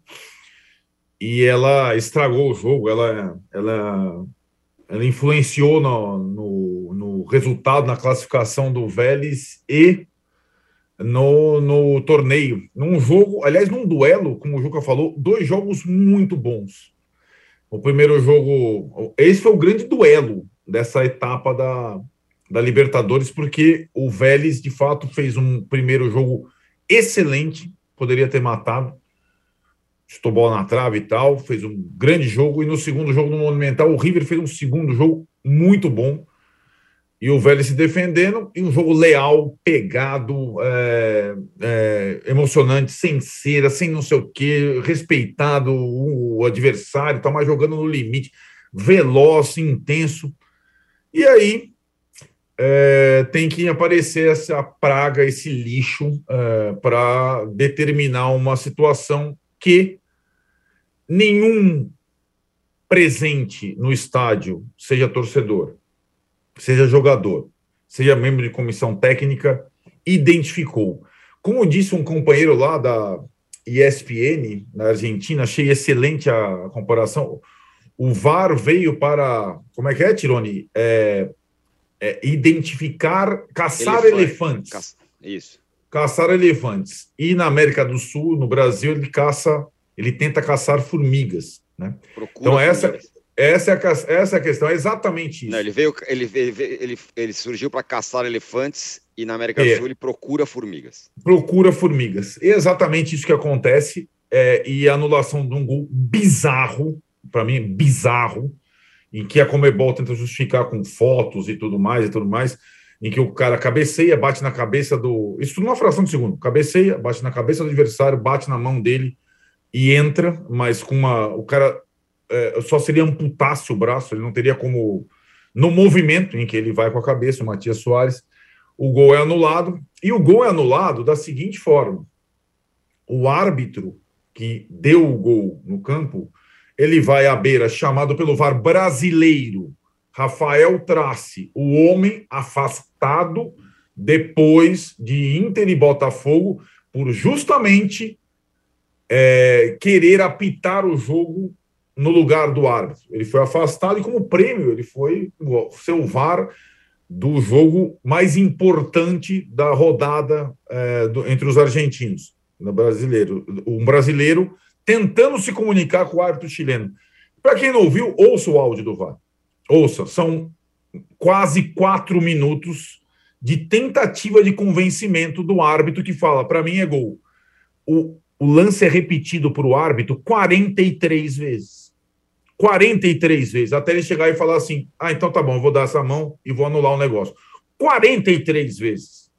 e ela estragou o jogo, ela, ela, ela influenciou no, no, no resultado, na classificação do Vélez e no, no torneio. Num jogo, aliás, num duelo, como o Juca falou, dois jogos muito bons. O primeiro jogo, esse foi o grande duelo dessa etapa da, da Libertadores, porque o Vélez, de fato, fez um primeiro jogo excelente, poderia ter matado, chutou bola na trave e tal, fez um grande jogo. E no segundo jogo no Monumental, o River fez um segundo jogo muito bom. E o Vélez se defendendo, e um jogo leal, pegado, é, é, emocionante, sem cera, sem não sei o quê, respeitado o adversário, tá mais jogando no limite, veloz, intenso. E aí é, tem que aparecer essa praga, esse lixo, é, para determinar uma situação que nenhum presente no estádio, seja torcedor, seja jogador, seja membro de comissão técnica, identificou. Como disse um companheiro lá da ESPN, na Argentina, achei excelente a comparação. O VAR veio para. Como é que é, Tironi? É, é identificar, caçar Elefante. elefantes. Ca... Isso. Caçar elefantes. E na América do Sul, no Brasil, ele caça ele tenta caçar formigas. Né? então, essa, essa, é a, essa é a questão, é exatamente isso. Não, ele, veio, ele, ele, ele, ele surgiu para caçar elefantes e na América é. do Sul ele procura formigas. Procura formigas. É exatamente isso que acontece. É, e a anulação de um gol bizarro, para mim, bizarro, em que a Comebol tenta justificar com fotos e tudo mais e tudo mais. em que o cara cabeceia, bate na cabeça do. Isso tudo numa fração de segundo. Cabeceia, bate na cabeça do adversário, bate na mão dele e entra, mas com uma. O cara é, só seria amputasse o braço, ele não teria como. No movimento em que ele vai com a cabeça, o Matias Soares, o gol é anulado. E o gol é anulado da seguinte forma: o árbitro que deu o gol no campo, ele vai à beira, chamado pelo VAR brasileiro, Rafael Trace, o homem afastado depois de Inter e Botafogo por justamente é, querer apitar o jogo no lugar do árbitro. Ele foi afastado e, como prêmio, ele foi ser o VAR do jogo mais importante da rodada é, do, entre os argentinos, no brasileiro. Um brasileiro tentando se comunicar com o árbitro chileno. Para quem não ouviu, ouça o áudio do VAR. Ouça, são quase quatro minutos de tentativa de convencimento do árbitro que fala: para mim é gol. O, o lance é repetido para o árbitro 43 vezes. 43 vezes, até ele chegar e falar assim: ah, então tá bom, vou dar essa mão e vou anular o negócio. 43 vezes.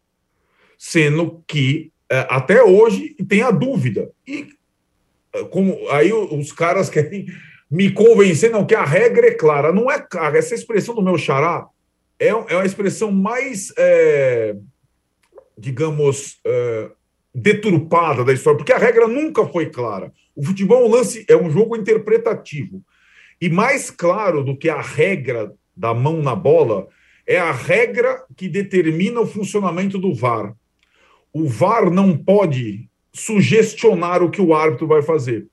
Sendo que é, até hoje tem a dúvida. E como aí os caras querem me convencer, não, que a regra é clara. Não é. Essa expressão do meu xará é, é uma expressão mais, é, digamos, é, deturpada da história, porque a regra nunca foi clara. O futebol é um lance, é um jogo interpretativo. E mais claro do que a regra da mão na bola é a regra que determina o funcionamento do VAR. O VAR não pode sugestionar o que o árbitro vai fazer.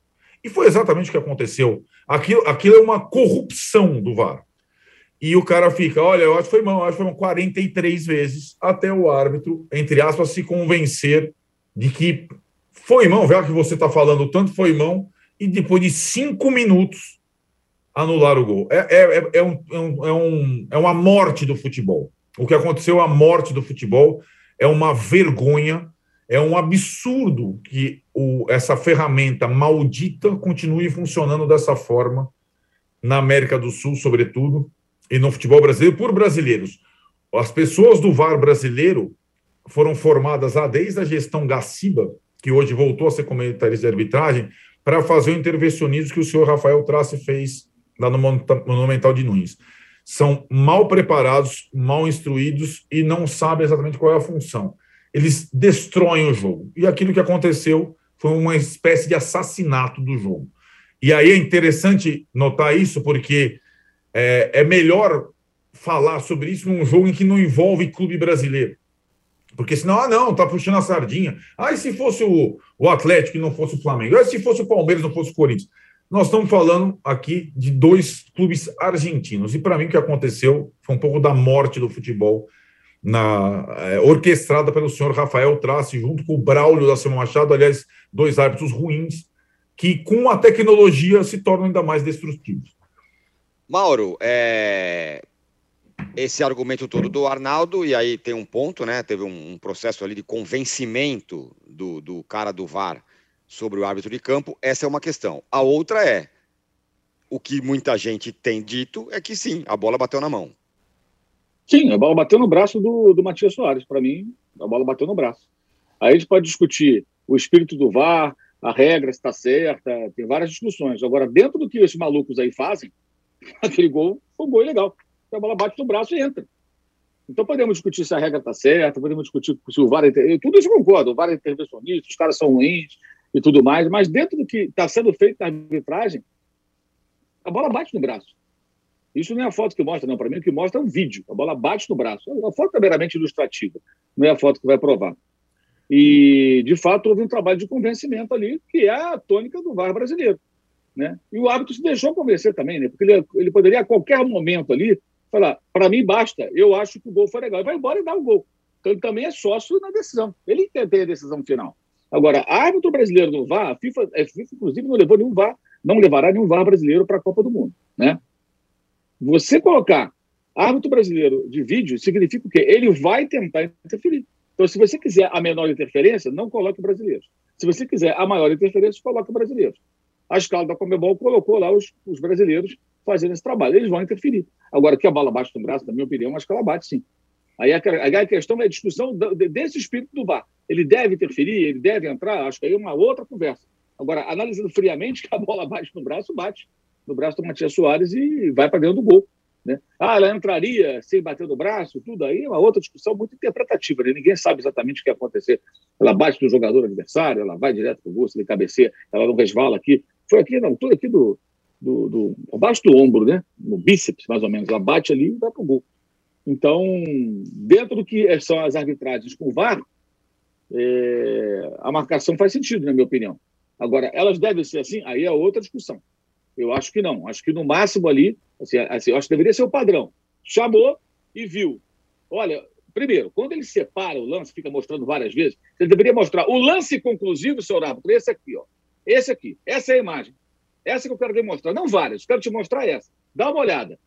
E foi exatamente o que aconteceu. Aquilo, aquilo é uma corrupção do VAR. E o cara fica, olha, eu acho que foi mão, acho que foi mão 43 vezes até o árbitro, entre aspas, se convencer de que foi mão, já que você está falando tanto, foi mão, e depois de cinco minutos anular o gol. É, é, é, é, é, um, é, um, é uma morte do futebol. O que aconteceu a morte do futebol, é uma vergonha, é um absurdo que o, essa ferramenta maldita continue funcionando dessa forma na América do Sul, sobretudo, e no futebol brasileiro, por brasileiros. As pessoas do VAR brasileiro foram formadas lá desde a gestão Gaciba, que hoje voltou a ser comentarista de arbitragem, para fazer o intervencionismo que o senhor Rafael Trace fez lá no Monumental de Nunes. São mal preparados, mal instruídos e não sabem exatamente qual é a função. Eles destroem o jogo. E aquilo que aconteceu foi uma espécie de assassinato do jogo. E aí é interessante notar isso, porque é, é melhor falar sobre isso num jogo em que não envolve clube brasileiro. Porque senão, ah, não, tá puxando a sardinha. Ah, e se fosse o, o Atlético e não fosse o Flamengo? Ah, e se fosse o Palmeiras e não fosse o Corinthians? Nós estamos falando aqui de dois clubes argentinos. E para mim, o que aconteceu foi um pouco da morte do futebol, na, é, orquestrada pelo senhor Rafael Trace, junto com o Braulio da Silva Machado, aliás, dois árbitros ruins, que com a tecnologia se tornam ainda mais destrutivos. Mauro, é, esse argumento todo do Arnaldo, e aí tem um ponto, né? Teve um, um processo ali de convencimento do, do cara do VAR sobre o árbitro de campo. Essa é uma questão. A outra é o que muita gente tem dito é que sim, a bola bateu na mão. Sim, a bola bateu no braço do, do Matias Soares. Para mim, a bola bateu no braço. Aí a gente pode discutir o espírito do VAR, a regra, se está certa, tem várias discussões. Agora, dentro do que esses malucos aí fazem, aquele gol foi um gol legal a bola bate no braço e entra. Então podemos discutir se a regra está certa, podemos discutir se o VAR é tudo isso concordo, o VAR é intervencionista, os caras são ruins e tudo mais, mas dentro do que está sendo feito na arbitragem, a bola bate no braço. Isso não é a foto que mostra, não. Para mim, o que mostra é um vídeo. A bola bate no braço. A foto é meramente ilustrativa, não é a foto que vai provar. E, de fato, houve um trabalho de convencimento ali, que é a tônica do VAR brasileiro. Né? E o árbitro se deixou convencer também, né? porque ele, ele poderia, a qualquer momento ali, falar, para mim basta, eu acho que o gol foi legal. Ele vai embora e dá o gol. Então ele também é sócio na decisão. Ele tem a decisão final. Agora, árbitro brasileiro no VAR, a FIFA, a FIFA, inclusive, não levou nenhum VAR, não levará nenhum VAR brasileiro para a Copa do Mundo. Né? Você colocar árbitro brasileiro de vídeo significa o quê? Ele vai tentar interferir. Então, se você quiser a menor interferência, não coloque brasileiros. Se você quiser a maior interferência, coloque brasileiros. A escala da Comebol colocou lá os, os brasileiros fazendo esse trabalho. Eles vão interferir. Agora, que a bola bate no braço, na minha opinião, acho que ela bate sim. Aí a, a questão é a discussão desse espírito do VAR. Ele deve interferir, ele deve entrar, acho que aí é uma outra conversa. Agora, analisando friamente, que a bola bate no braço, bate no braço do Matias Soares e vai para dentro do gol. Né? Ah, ela entraria sem bater no braço, tudo aí é uma outra discussão muito interpretativa. Né? Ninguém sabe exatamente o que ia acontecer. Ela bate no jogador adversário, ela vai direto para o gol, se ele cabeceia, ela não resvala aqui. Foi aqui na altura aqui do, do, do, abaixo do ombro, né? no bíceps, mais ou menos. Ela bate ali e vai para o gol. Então, dentro do que são as arbitragens com o VAR, é, a marcação faz sentido, na minha opinião. Agora, elas devem ser assim? Aí é outra discussão. Eu acho que não. Acho que no máximo ali, assim, assim, eu acho que deveria ser o padrão. Chamou e viu. Olha, primeiro, quando ele separa o lance, fica mostrando várias vezes, ele deveria mostrar o lance conclusivo, seu árbitro, esse aqui, ó. Esse aqui. Essa é a imagem. Essa que eu quero demonstrar. Não várias, quero te mostrar essa. Dá uma olhada.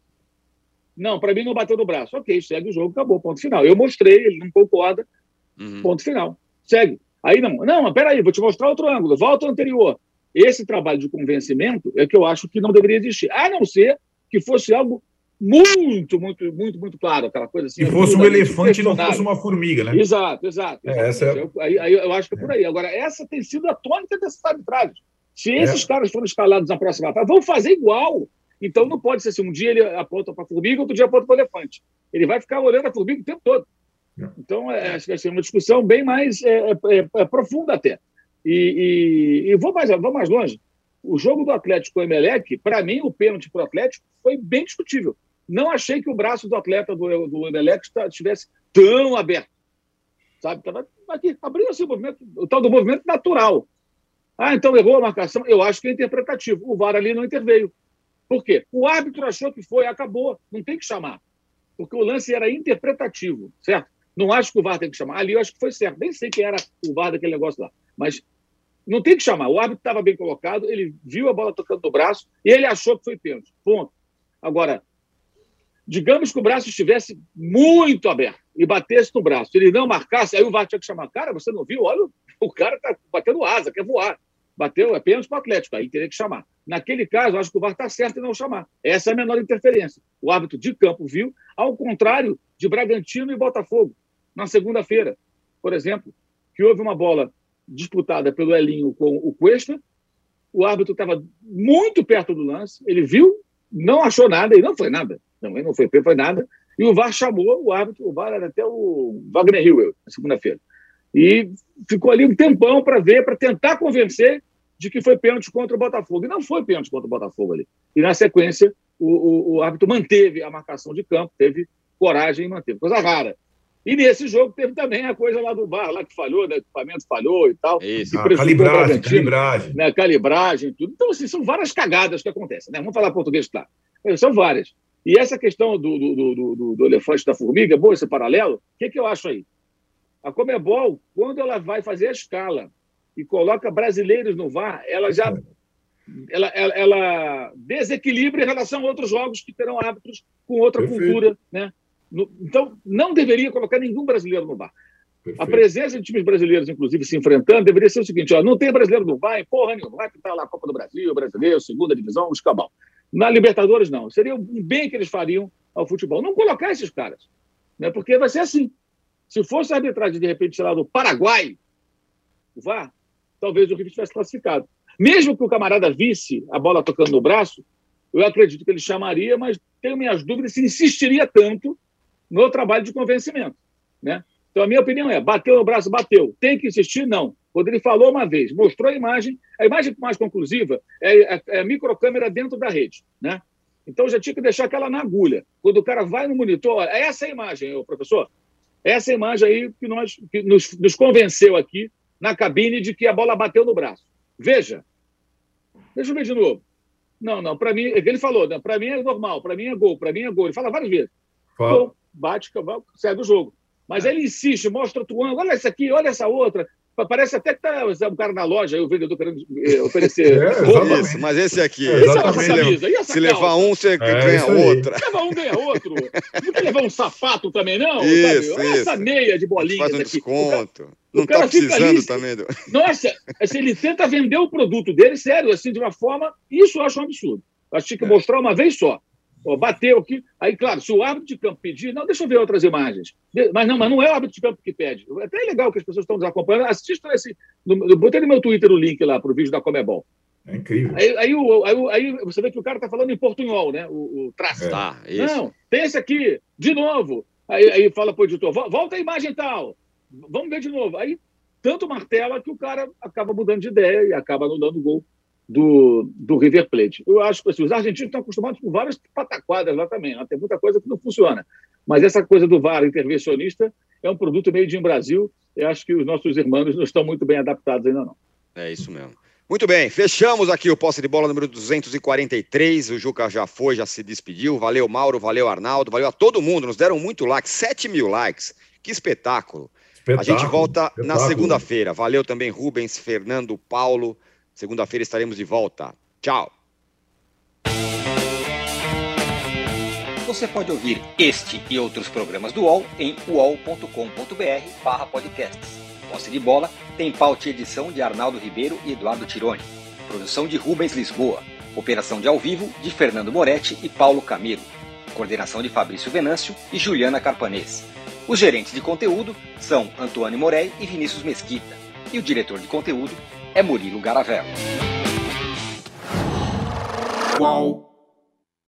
Não, para mim não bateu no braço. Ok, segue o jogo, acabou, ponto final. Eu mostrei, ele não concorda, uhum. ponto final. Segue. Aí não, não, mas peraí, vou te mostrar outro ângulo, volta ao anterior. Esse trabalho de convencimento é que eu acho que não deveria existir, a não ser que fosse algo muito, muito, muito, muito claro, aquela coisa assim. Se fosse um elefante e não fosse uma formiga, né? Exato, exato. É, essa é... eu, aí, aí, eu acho que é por aí. Agora, essa tem sido a tônica dessas arbitragens. Se é. esses é. caras forem escalados na próxima fase, vão fazer igual. Então não pode ser assim, um dia ele aponta para a formiga, outro dia aponta para o elefante. Ele vai ficar olhando a formiga o tempo todo. Então, é, acho que vai ser uma discussão bem mais é, é, é profunda até. E, e, e, vou, mais, vou mais longe. O jogo do Atlético com o Emelec, para mim, o pênalti para o Atlético foi bem discutível. Não achei que o braço do atleta do, do Emelec estivesse tão aberto. Sabe? Estava aqui, abriu assim, o, movimento, o tal do movimento natural. Ah, então errou a marcação. Eu acho que é interpretativo. O VAR ali não interveio. Por quê? O árbitro achou que foi, acabou. Não tem que chamar. Porque o lance era interpretativo, certo? Não acho que o VAR tem que chamar. Ali eu acho que foi certo. Nem sei quem era o VAR daquele negócio lá. Mas não tem que chamar. O árbitro estava bem colocado, ele viu a bola tocando no braço e ele achou que foi pênalti. Ponto. Agora, digamos que o braço estivesse muito aberto e batesse no braço, ele não marcasse, aí o VAR tinha que chamar. Cara, você não viu? Olha, o cara está batendo asa, quer voar. Bateu, é pênalti para o Atlético, aí teria que chamar. Naquele caso, acho que o VAR está certo em não chamar. Essa é a menor interferência. O árbitro de campo viu, ao contrário de Bragantino e Botafogo, na segunda-feira, por exemplo, que houve uma bola disputada pelo Elinho com o Cuesta, o árbitro estava muito perto do lance, ele viu, não achou nada, e não foi nada, não, não foi, foi nada, e o VAR chamou o árbitro, o VAR era até o Wagner Hillel, na segunda-feira. E ficou ali um tempão para ver, para tentar convencer de que foi pênalti contra o Botafogo. E não foi pênalti contra o Botafogo ali. E na sequência, o, o, o árbitro manteve a marcação de campo, teve coragem e manteve. Coisa rara. E nesse jogo teve também a coisa lá do bar, lá que falhou, né? O equipamento falhou e tal. Isso, ah, calibragem, calibragem. Né? Calibragem, tudo. Então, assim, são várias cagadas que acontecem, né? Vamos falar português, claro. São várias. E essa questão do, do, do, do, do elefante da formiga, bom esse paralelo, o que, que eu acho aí? A Comebol, quando ela vai fazer a escala e coloca brasileiros no VAR, ela já ela, ela, ela desequilibra em relação a outros jogos que terão árbitros com outra Perfeito. cultura, né? No, então, não deveria colocar nenhum brasileiro no VAR. Perfeito. A presença de times brasileiros, inclusive, se enfrentando, deveria ser o seguinte: ó, não tem brasileiro no VAR, porra nenhuma, vai pintar lá a Copa do Brasil, brasileiro, segunda divisão, escabal. Na Libertadores, não. Seria um bem que eles fariam ao futebol. Não colocar esses caras, né? porque vai ser assim. Se fosse a arbitragem, de repente, sei lá, do Paraguai, o VAR, talvez o River tivesse classificado. Mesmo que o camarada visse a bola tocando no braço, eu acredito que ele chamaria, mas tenho minhas dúvidas se insistiria tanto no trabalho de convencimento. Né? Então, a minha opinião é: bateu no braço, bateu. Tem que insistir? Não. Quando ele falou uma vez, mostrou a imagem, a imagem mais conclusiva é, é a microcâmera dentro da rede. Né? Então, já tinha que deixar aquela na agulha. Quando o cara vai no monitor, é essa a imagem, professor. Essa imagem aí que, nós, que nos, nos convenceu aqui na cabine de que a bola bateu no braço. Veja. Deixa eu ver de novo. Não, não, para mim, ele falou, né? para mim é normal, para mim é gol, para mim é gol. Ele fala várias vezes. Fala. Gol, bate, segue o jogo. Mas é. ele insiste, mostra ângulo, olha essa aqui, olha essa outra. Parece até que tá um cara na loja, o vendedor querendo eh, oferecer. É, isso, mas esse aqui. É, se, se levar um, você é, ganha outra. Se levar um, ganha outro. Não quer levar um sapato também, não? Isso, Olha isso. essa meia de bolinha. Faz um desconto. O não está precisando ali, também. Do... Nossa, assim, ele tenta vender o produto dele, sério, assim, de uma forma. Isso eu acho um absurdo. Acho que tinha que é. mostrar uma vez só. Ó, bateu aqui. Aí, claro, se o árbitro de campo pedir, não, deixa eu ver outras imagens. Mas não, mas não é o árbitro de campo que pede. É até legal que as pessoas estão nos acompanhando. Assistam esse. No, eu botei no meu Twitter o link lá para o vídeo da Comebol. É incrível. Aí, aí, aí, aí, você vê que o cara está falando em portunhol, né? O, o traço. É. Tá, não, tem esse aqui, de novo. Aí, aí fala para o editor: volta a imagem tal. Vamos ver de novo. Aí tanto martela que o cara acaba mudando de ideia e acaba não dando gol do, do River Plate. Eu acho que assim, os argentinos estão acostumados com várias pataquadas lá também. Lá tem muita coisa que não funciona. Mas essa coisa do VAR intervencionista é um produto meio de Brasil. Eu acho que os nossos irmãos não estão muito bem adaptados ainda não. É isso mesmo. Muito bem, fechamos aqui o posse de bola número 243. O Juca já foi, já se despediu. Valeu, Mauro, valeu, Arnaldo, valeu a todo mundo. Nos deram muito like, 7 mil likes. Que espetáculo. espetáculo a gente volta espetáculo. na segunda-feira. Valeu também, Rubens, Fernando, Paulo. Segunda-feira estaremos de volta. Tchau. Você pode ouvir este e outros programas do UOL em uol.com.br/podcasts. Posse de bola tem pauta e edição de Arnaldo Ribeiro e Eduardo Tironi. Produção de Rubens Lisboa. Operação de ao vivo de Fernando Moretti e Paulo Camilo. Coordenação de Fabrício Venâncio e Juliana Carpanês. Os gerentes de conteúdo são Antônio Morei e Vinícius Mesquita. E o diretor de conteúdo é Murilo Garavello. Qual?